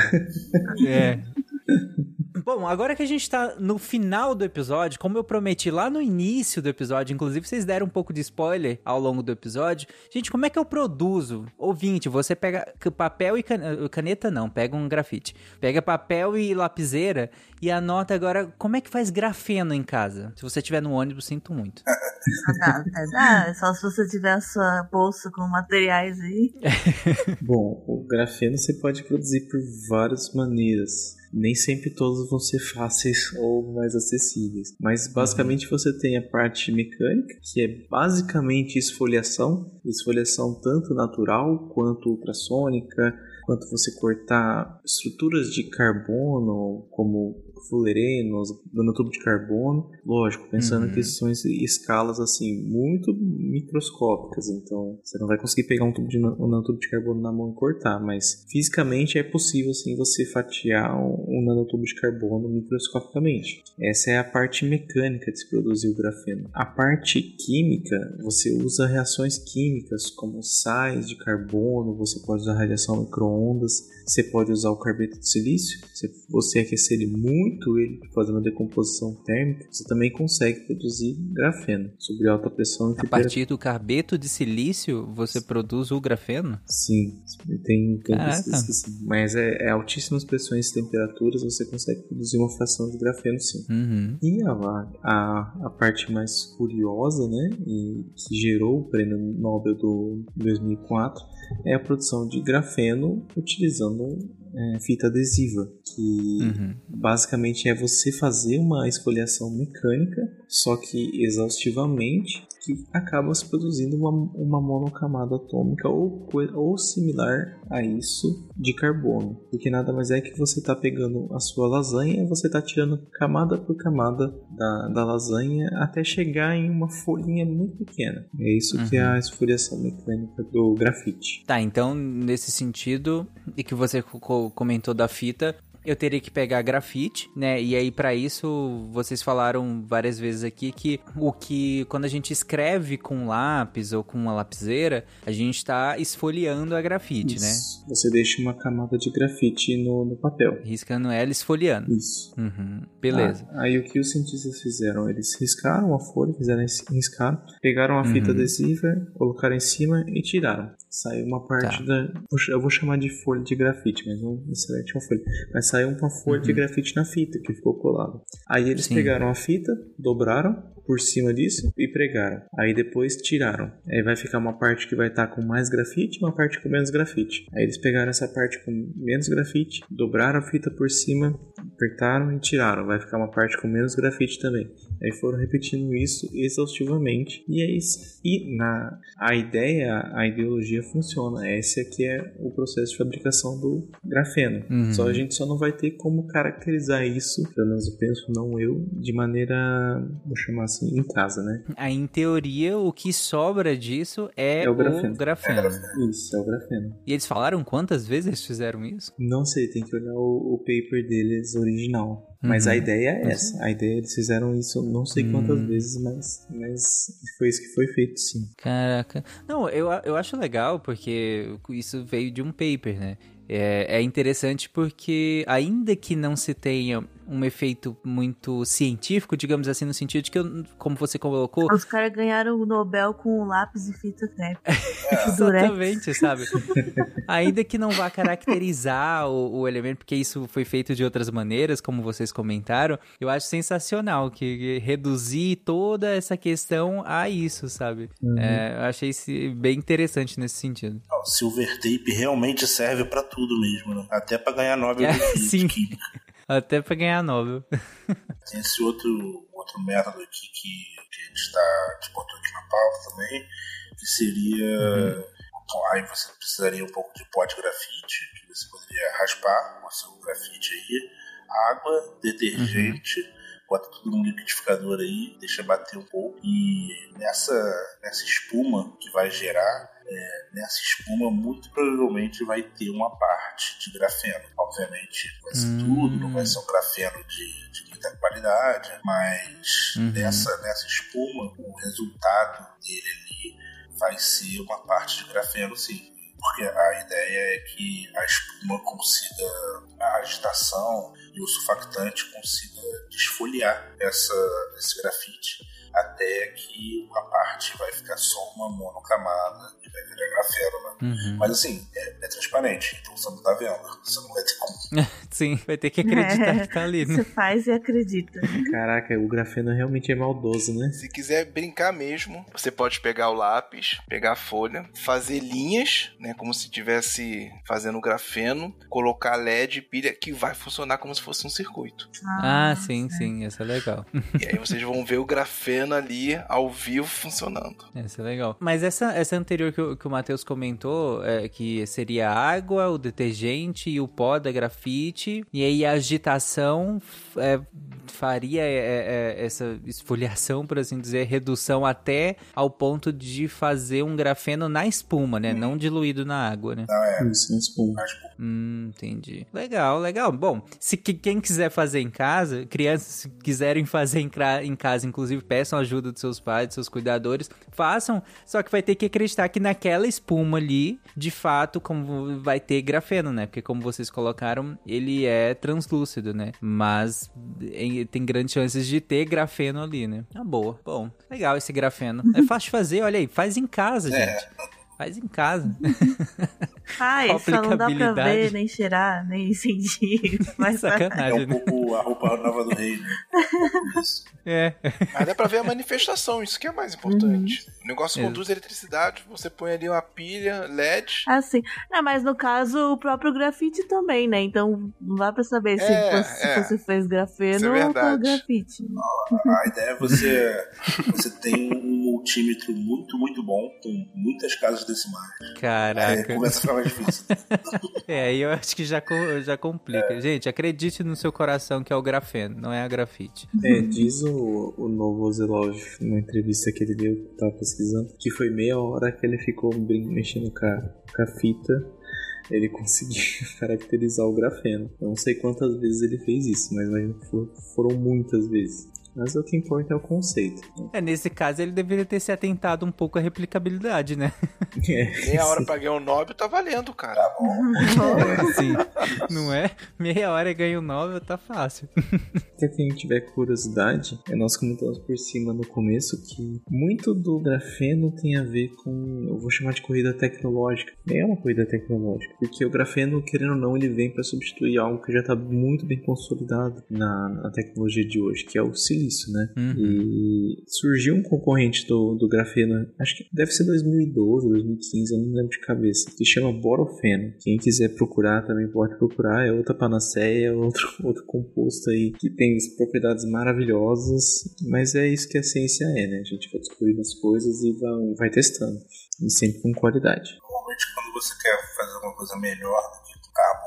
É. Bom, agora que a gente tá no final do episódio, como eu prometi lá no início do episódio, inclusive vocês deram um pouco de spoiler ao longo do episódio. Gente, como é que eu produzo? Ouvinte, você pega papel e caneta, não, pega um grafite. Pega papel e lapiseira e anota agora como é que faz grafeno em casa. Se você estiver no ônibus, sinto muito. Ah, ah, é só se você tiver a sua bolsa com materiais aí. Bom, o grafeno você pode produzir por várias maneiras nem sempre todos vão ser fáceis ou mais acessíveis. Mas basicamente uhum. você tem a parte mecânica, que é basicamente esfoliação, esfoliação tanto natural quanto ultrassônica, quanto você cortar estruturas de carbono, como fulerenos, nanotubo de carbono, lógico, pensando uhum. que são escalas assim muito microscópicas, então você não vai conseguir pegar um tubo de um nanotubo de carbono na mão e cortar, mas fisicamente é possível assim você fatiar um, um nanotubo de carbono microscopicamente. Essa é a parte mecânica de se produzir o grafeno. A parte química, você usa reações químicas como sais de carbono, você pode usar radiação microondas, você pode usar o carbeto de silício, se você aquecer ele muito, ele fazendo decomposição térmica, você também consegue produzir grafeno sob alta pressão. A partir do carbeto de silício, você produz o grafeno? Sim, tem, tem mas é, é altíssimas pressões e temperaturas, você consegue produzir uma fração de grafeno sim. Uhum. E a, a, a parte mais curiosa, né, e que gerou o prêmio Nobel do 2004 é a produção de grafeno utilizando é, fita adesiva, que uhum. basicamente é você fazer uma esfoliação mecânica, só que exaustivamente, que acaba se produzindo uma, uma monocamada atômica ou, ou similar a isso de carbono. Porque nada mais é que você está pegando a sua lasanha e você está tirando camada por camada da, da lasanha até chegar em uma folhinha muito pequena. É isso uhum. que é a uhum. esfoliação mecânica do grafite. Tá, então nesse sentido, e que você comentou da fita, eu teria que pegar grafite, né? E aí para isso vocês falaram várias vezes aqui que o que quando a gente escreve com lápis ou com uma lapiseira, a gente está esfoliando a grafite, né? Isso. né? Você deixa uma camada de grafite no, no papel. Riscando ela esfoliando. Isso. Uhum. Beleza. Ah, aí o que os cientistas fizeram? Eles riscaram a folha, fizeram riscar, pegaram a fita uhum. adesiva, colocaram em cima e tiraram. Saiu uma parte tá. da. Eu vou chamar de folha de grafite, mas não necessariamente uma folha. Mas saiu uma folha uhum. de grafite na fita que ficou colada. Aí eles Sim. pegaram a fita, dobraram, por cima disso e pregaram. Aí depois tiraram. Aí vai ficar uma parte que vai estar tá com mais grafite e uma parte com menos grafite. Aí eles pegaram essa parte com menos grafite, dobraram a fita por cima, apertaram e tiraram. Vai ficar uma parte com menos grafite também. Aí foram repetindo isso exaustivamente. E é isso. E na a ideia, a ideologia funciona. Esse aqui é o processo de fabricação do grafeno. Uhum. Só a gente só não vai ter como caracterizar isso, pelo menos eu penso, não eu, de maneira, vou chamar assim, em casa, né? Aí, em teoria, o que sobra disso é, é o grafeno. O grafeno. Isso, é o grafeno. E eles falaram quantas vezes eles fizeram isso? Não sei, tem que olhar o, o paper deles original. Mas uhum. a ideia é essa. A ideia, eles fizeram isso não sei quantas uhum. vezes, mas, mas foi isso que foi feito, sim. Caraca. Não, eu, eu acho legal porque isso veio de um paper, né? É, é interessante porque, ainda que não se tenha um efeito muito científico, digamos assim, no sentido de que, como você colocou. Os caras ganharam o Nobel com lápis e fita crepe. É. Exatamente, sabe? Ainda que não vá caracterizar o, o, elemento, porque isso foi feito de outras maneiras, como vocês comentaram, eu acho sensacional que reduzir toda essa questão a isso, sabe? Uhum. É, eu achei isso bem interessante nesse sentido. O silver tape realmente serve para tudo mesmo, né? Até para ganhar Nobel é, de sim. química. Até pra ganhar Nobel. Tem esse outro, outro método aqui que, que a gente está que botou aqui na pauta também, que seria. Uhum. Aí você precisaria um pouco de pó de grafite, que você poderia raspar o seu grafite aí, água, detergente. Uhum bota tudo no liquidificador aí, deixa bater um pouco e nessa, nessa espuma que vai gerar, é, nessa espuma muito provavelmente vai ter uma parte de grafeno. Obviamente vai ser hum. tudo, não vai ser um grafeno de, de muita qualidade, mas uhum. nessa, nessa espuma o resultado dele ali vai ser uma parte de grafeno sim porque a ideia é que a espuma consiga, a agitação e o surfactante consiga desfoliar essa, esse grafite até que uma parte vai ficar só uma monocamada e vai virar grafeno, né? Uhum. Mas assim, é, é, transparente, então você não tá vendo. Você não vai ter como. Sim, vai ter que acreditar é, que tá ali, né? Você faz e acredita. Caraca, o grafeno realmente é maldoso, né? Se quiser brincar mesmo, você pode pegar o lápis, pegar a folha, fazer linhas, né? Como se estivesse fazendo grafeno, colocar LED e pilha que vai funcionar como se fosse um circuito. Ah, ah sim, sim, isso é legal. E aí vocês vão ver o grafeno ali ao vivo funcionando. Isso é legal. Mas essa, essa anterior que, o, que o Matheus comentou, é, que seria a água, o detergente e o pó da grafite, e aí a agitação é, faria é, é, é, essa esfoliação, por assim dizer, redução até ao ponto de fazer um grafeno na espuma, né? Hum. Não diluído na água, né? Não, é. Isso, na espuma. Na. Hum, entendi. Legal, legal. Bom, se quem quiser fazer em casa, crianças quiserem fazer em, em casa, inclusive peçam ajuda dos seus pais, dos seus cuidadores, façam, só que vai ter que acreditar que naquela espuma ali, de fato, como vai ter grafeno, né? Porque como vocês colocaram, ele é translúcido, né? Mas tem grandes chances de ter grafeno ali, né? Ah, boa. Bom, legal esse grafeno. É fácil de fazer, olha aí, faz em casa, é. gente. Faz em casa. Faz, só não dá pra ver, nem cheirar, nem sentir. Mas Sacanagem, é um né? pouco a roupa nova do rei, né? É. Mas dá pra ver a manifestação, isso que é mais importante. Uhum. O negócio é. conduz eletricidade, você põe ali uma pilha LED. Assim. Não, mas no caso, o próprio grafite também, né? Então não dá pra saber se, é, você, é. se você fez grafeno é ou foi grafite. A ideia é você, você tem um multímetro muito, muito bom, com muitas casas decimais. Caraca. É, começa a ficar mais difícil. é, aí eu acho que já, já complica. É. Gente, acredite no seu coração que é o grafeno, não é a grafite. É, diz o, o novo Ozelov numa entrevista que ele deu, que eu tava pesquisando, que foi meia hora que ele ficou mexendo com a, com a fita ele conseguiu caracterizar o grafeno. Eu não sei quantas vezes ele fez isso, mas foram muitas vezes. Mas o que importa é o conceito. É, nesse caso ele deveria ter se atentado um pouco à replicabilidade, né? É, Meia hora pra ganhar o um Nobel tá valendo, cara. Tá bom. sim. Não é? Meia hora e ganha o um Nobel tá fácil. Se quem tiver curiosidade, é, nós comentamos por cima no começo que muito do grafeno tem a ver com, eu vou chamar de corrida tecnológica. É uma corrida tecnológica, porque o grafeno, querendo ou não, ele vem para substituir algo que já está muito bem consolidado na, na tecnologia de hoje, que é o silício isso, né? Uhum. E surgiu um concorrente do, do grafeno, acho que deve ser 2012, 2015, eu não lembro de cabeça, que chama borofeno. Quem quiser procurar também pode procurar, é outra panaceia, outro, outro composto aí que tem propriedades maravilhosas, mas é isso que a ciência é, né? A gente vai descobrindo as coisas e vai, vai testando, e sempre com qualidade. Normalmente quando você quer fazer uma coisa melhor do que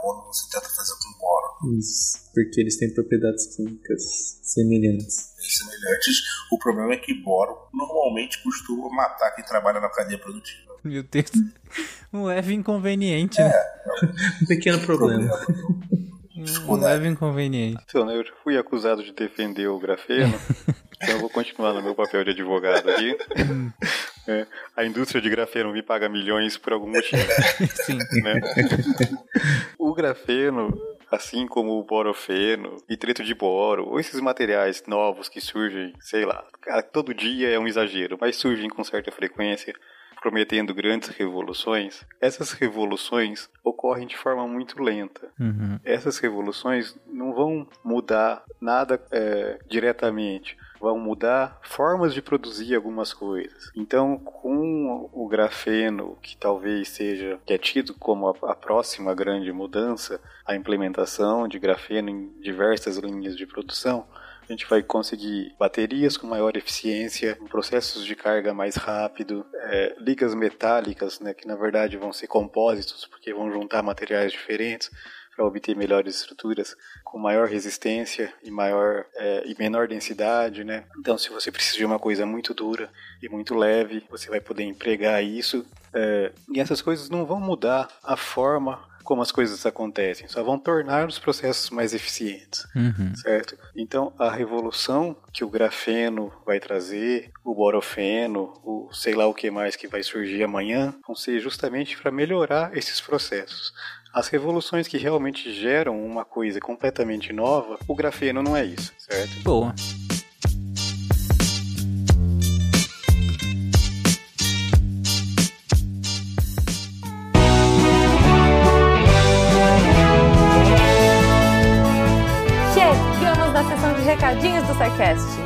carbono, você tenta fazer com boro. Isso, porque eles têm propriedades químicas semelhantes. Semelhantes. O problema é que boro normalmente costuma matar quem trabalha na cadeia produtiva. Meu Deus. Um leve inconveniente, né? É, um pequeno problema. Um leve inconveniente. Então, eu já fui acusado de defender o grafeno, então eu vou continuar no meu papel de advogado aqui. É, a indústria de grafeno me paga milhões por algum motivo. Sim. Né? O grafeno, assim como o borofeno, nitreto de boro, ou esses materiais novos que surgem, sei lá, todo dia é um exagero, mas surgem com certa frequência prometendo grandes revoluções, essas revoluções ocorrem de forma muito lenta. Uhum. Essas revoluções não vão mudar nada é, diretamente vão mudar formas de produzir algumas coisas. Então, com o grafeno, que talvez seja que é tido como a, a, próxima grande mudança, a implementação de grafeno em diversas linhas de produção, a gente vai conseguir baterias com maior eficiência, processos de carga mais rápido, é, ligas metálicas, né, que na verdade vão ser compósitos, porque vão juntar materiais diferentes para obter melhores estruturas com maior resistência e maior é, e menor densidade, né? Então, se você precisa de uma coisa muito dura e muito leve, você vai poder empregar isso. É, e essas coisas não vão mudar a forma como as coisas acontecem, só vão tornar os processos mais eficientes, uhum. certo? Então, a revolução que o grafeno vai trazer, o borofeno, o sei lá o que mais que vai surgir amanhã, vão ser justamente para melhorar esses processos. As revoluções que realmente geram uma coisa completamente nova, o grafeno não é isso, certo? Boa. recadinhos do SciCast.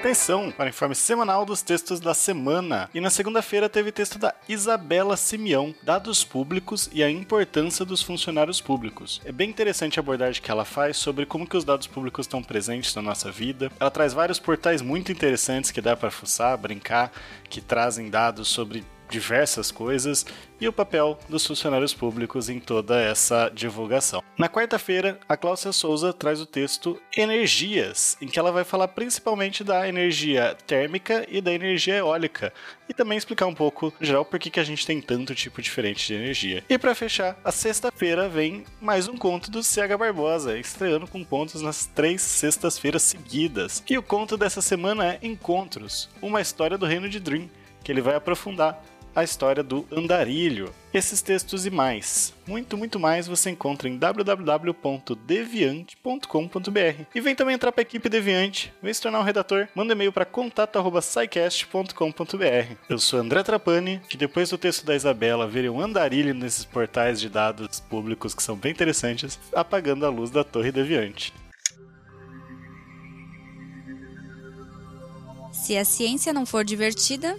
Atenção para o informe semanal dos textos da semana. E na segunda-feira teve texto da Isabela Simeão, Dados Públicos e a Importância dos Funcionários Públicos. É bem interessante a abordagem que ela faz sobre como que os dados públicos estão presentes na nossa vida. Ela traz vários portais muito interessantes que dá para fuçar, brincar, que trazem dados sobre diversas coisas e o papel dos funcionários públicos em toda essa divulgação. Na quarta-feira, a Cláudia Souza traz o texto Energias, em que ela vai falar principalmente da energia térmica e da energia eólica, e também explicar um pouco, em geral, por que, que a gente tem tanto tipo diferente de energia. E para fechar, a sexta-feira vem mais um conto do CH Barbosa, estreando com contos nas três sextas-feiras seguidas. E o conto dessa semana é Encontros, uma história do reino de Dream, que ele vai aprofundar a história do andarilho. Esses textos e mais, muito, muito mais, você encontra em www.deviante.com.br. E vem também entrar para a equipe Deviante, vem se tornar um redator, manda e-mail para contato.scicast.com.br. Eu sou André Trapani, que depois do texto da Isabela verem um andarilho nesses portais de dados públicos que são bem interessantes, apagando a luz da torre Deviante. Se a ciência não for divertida,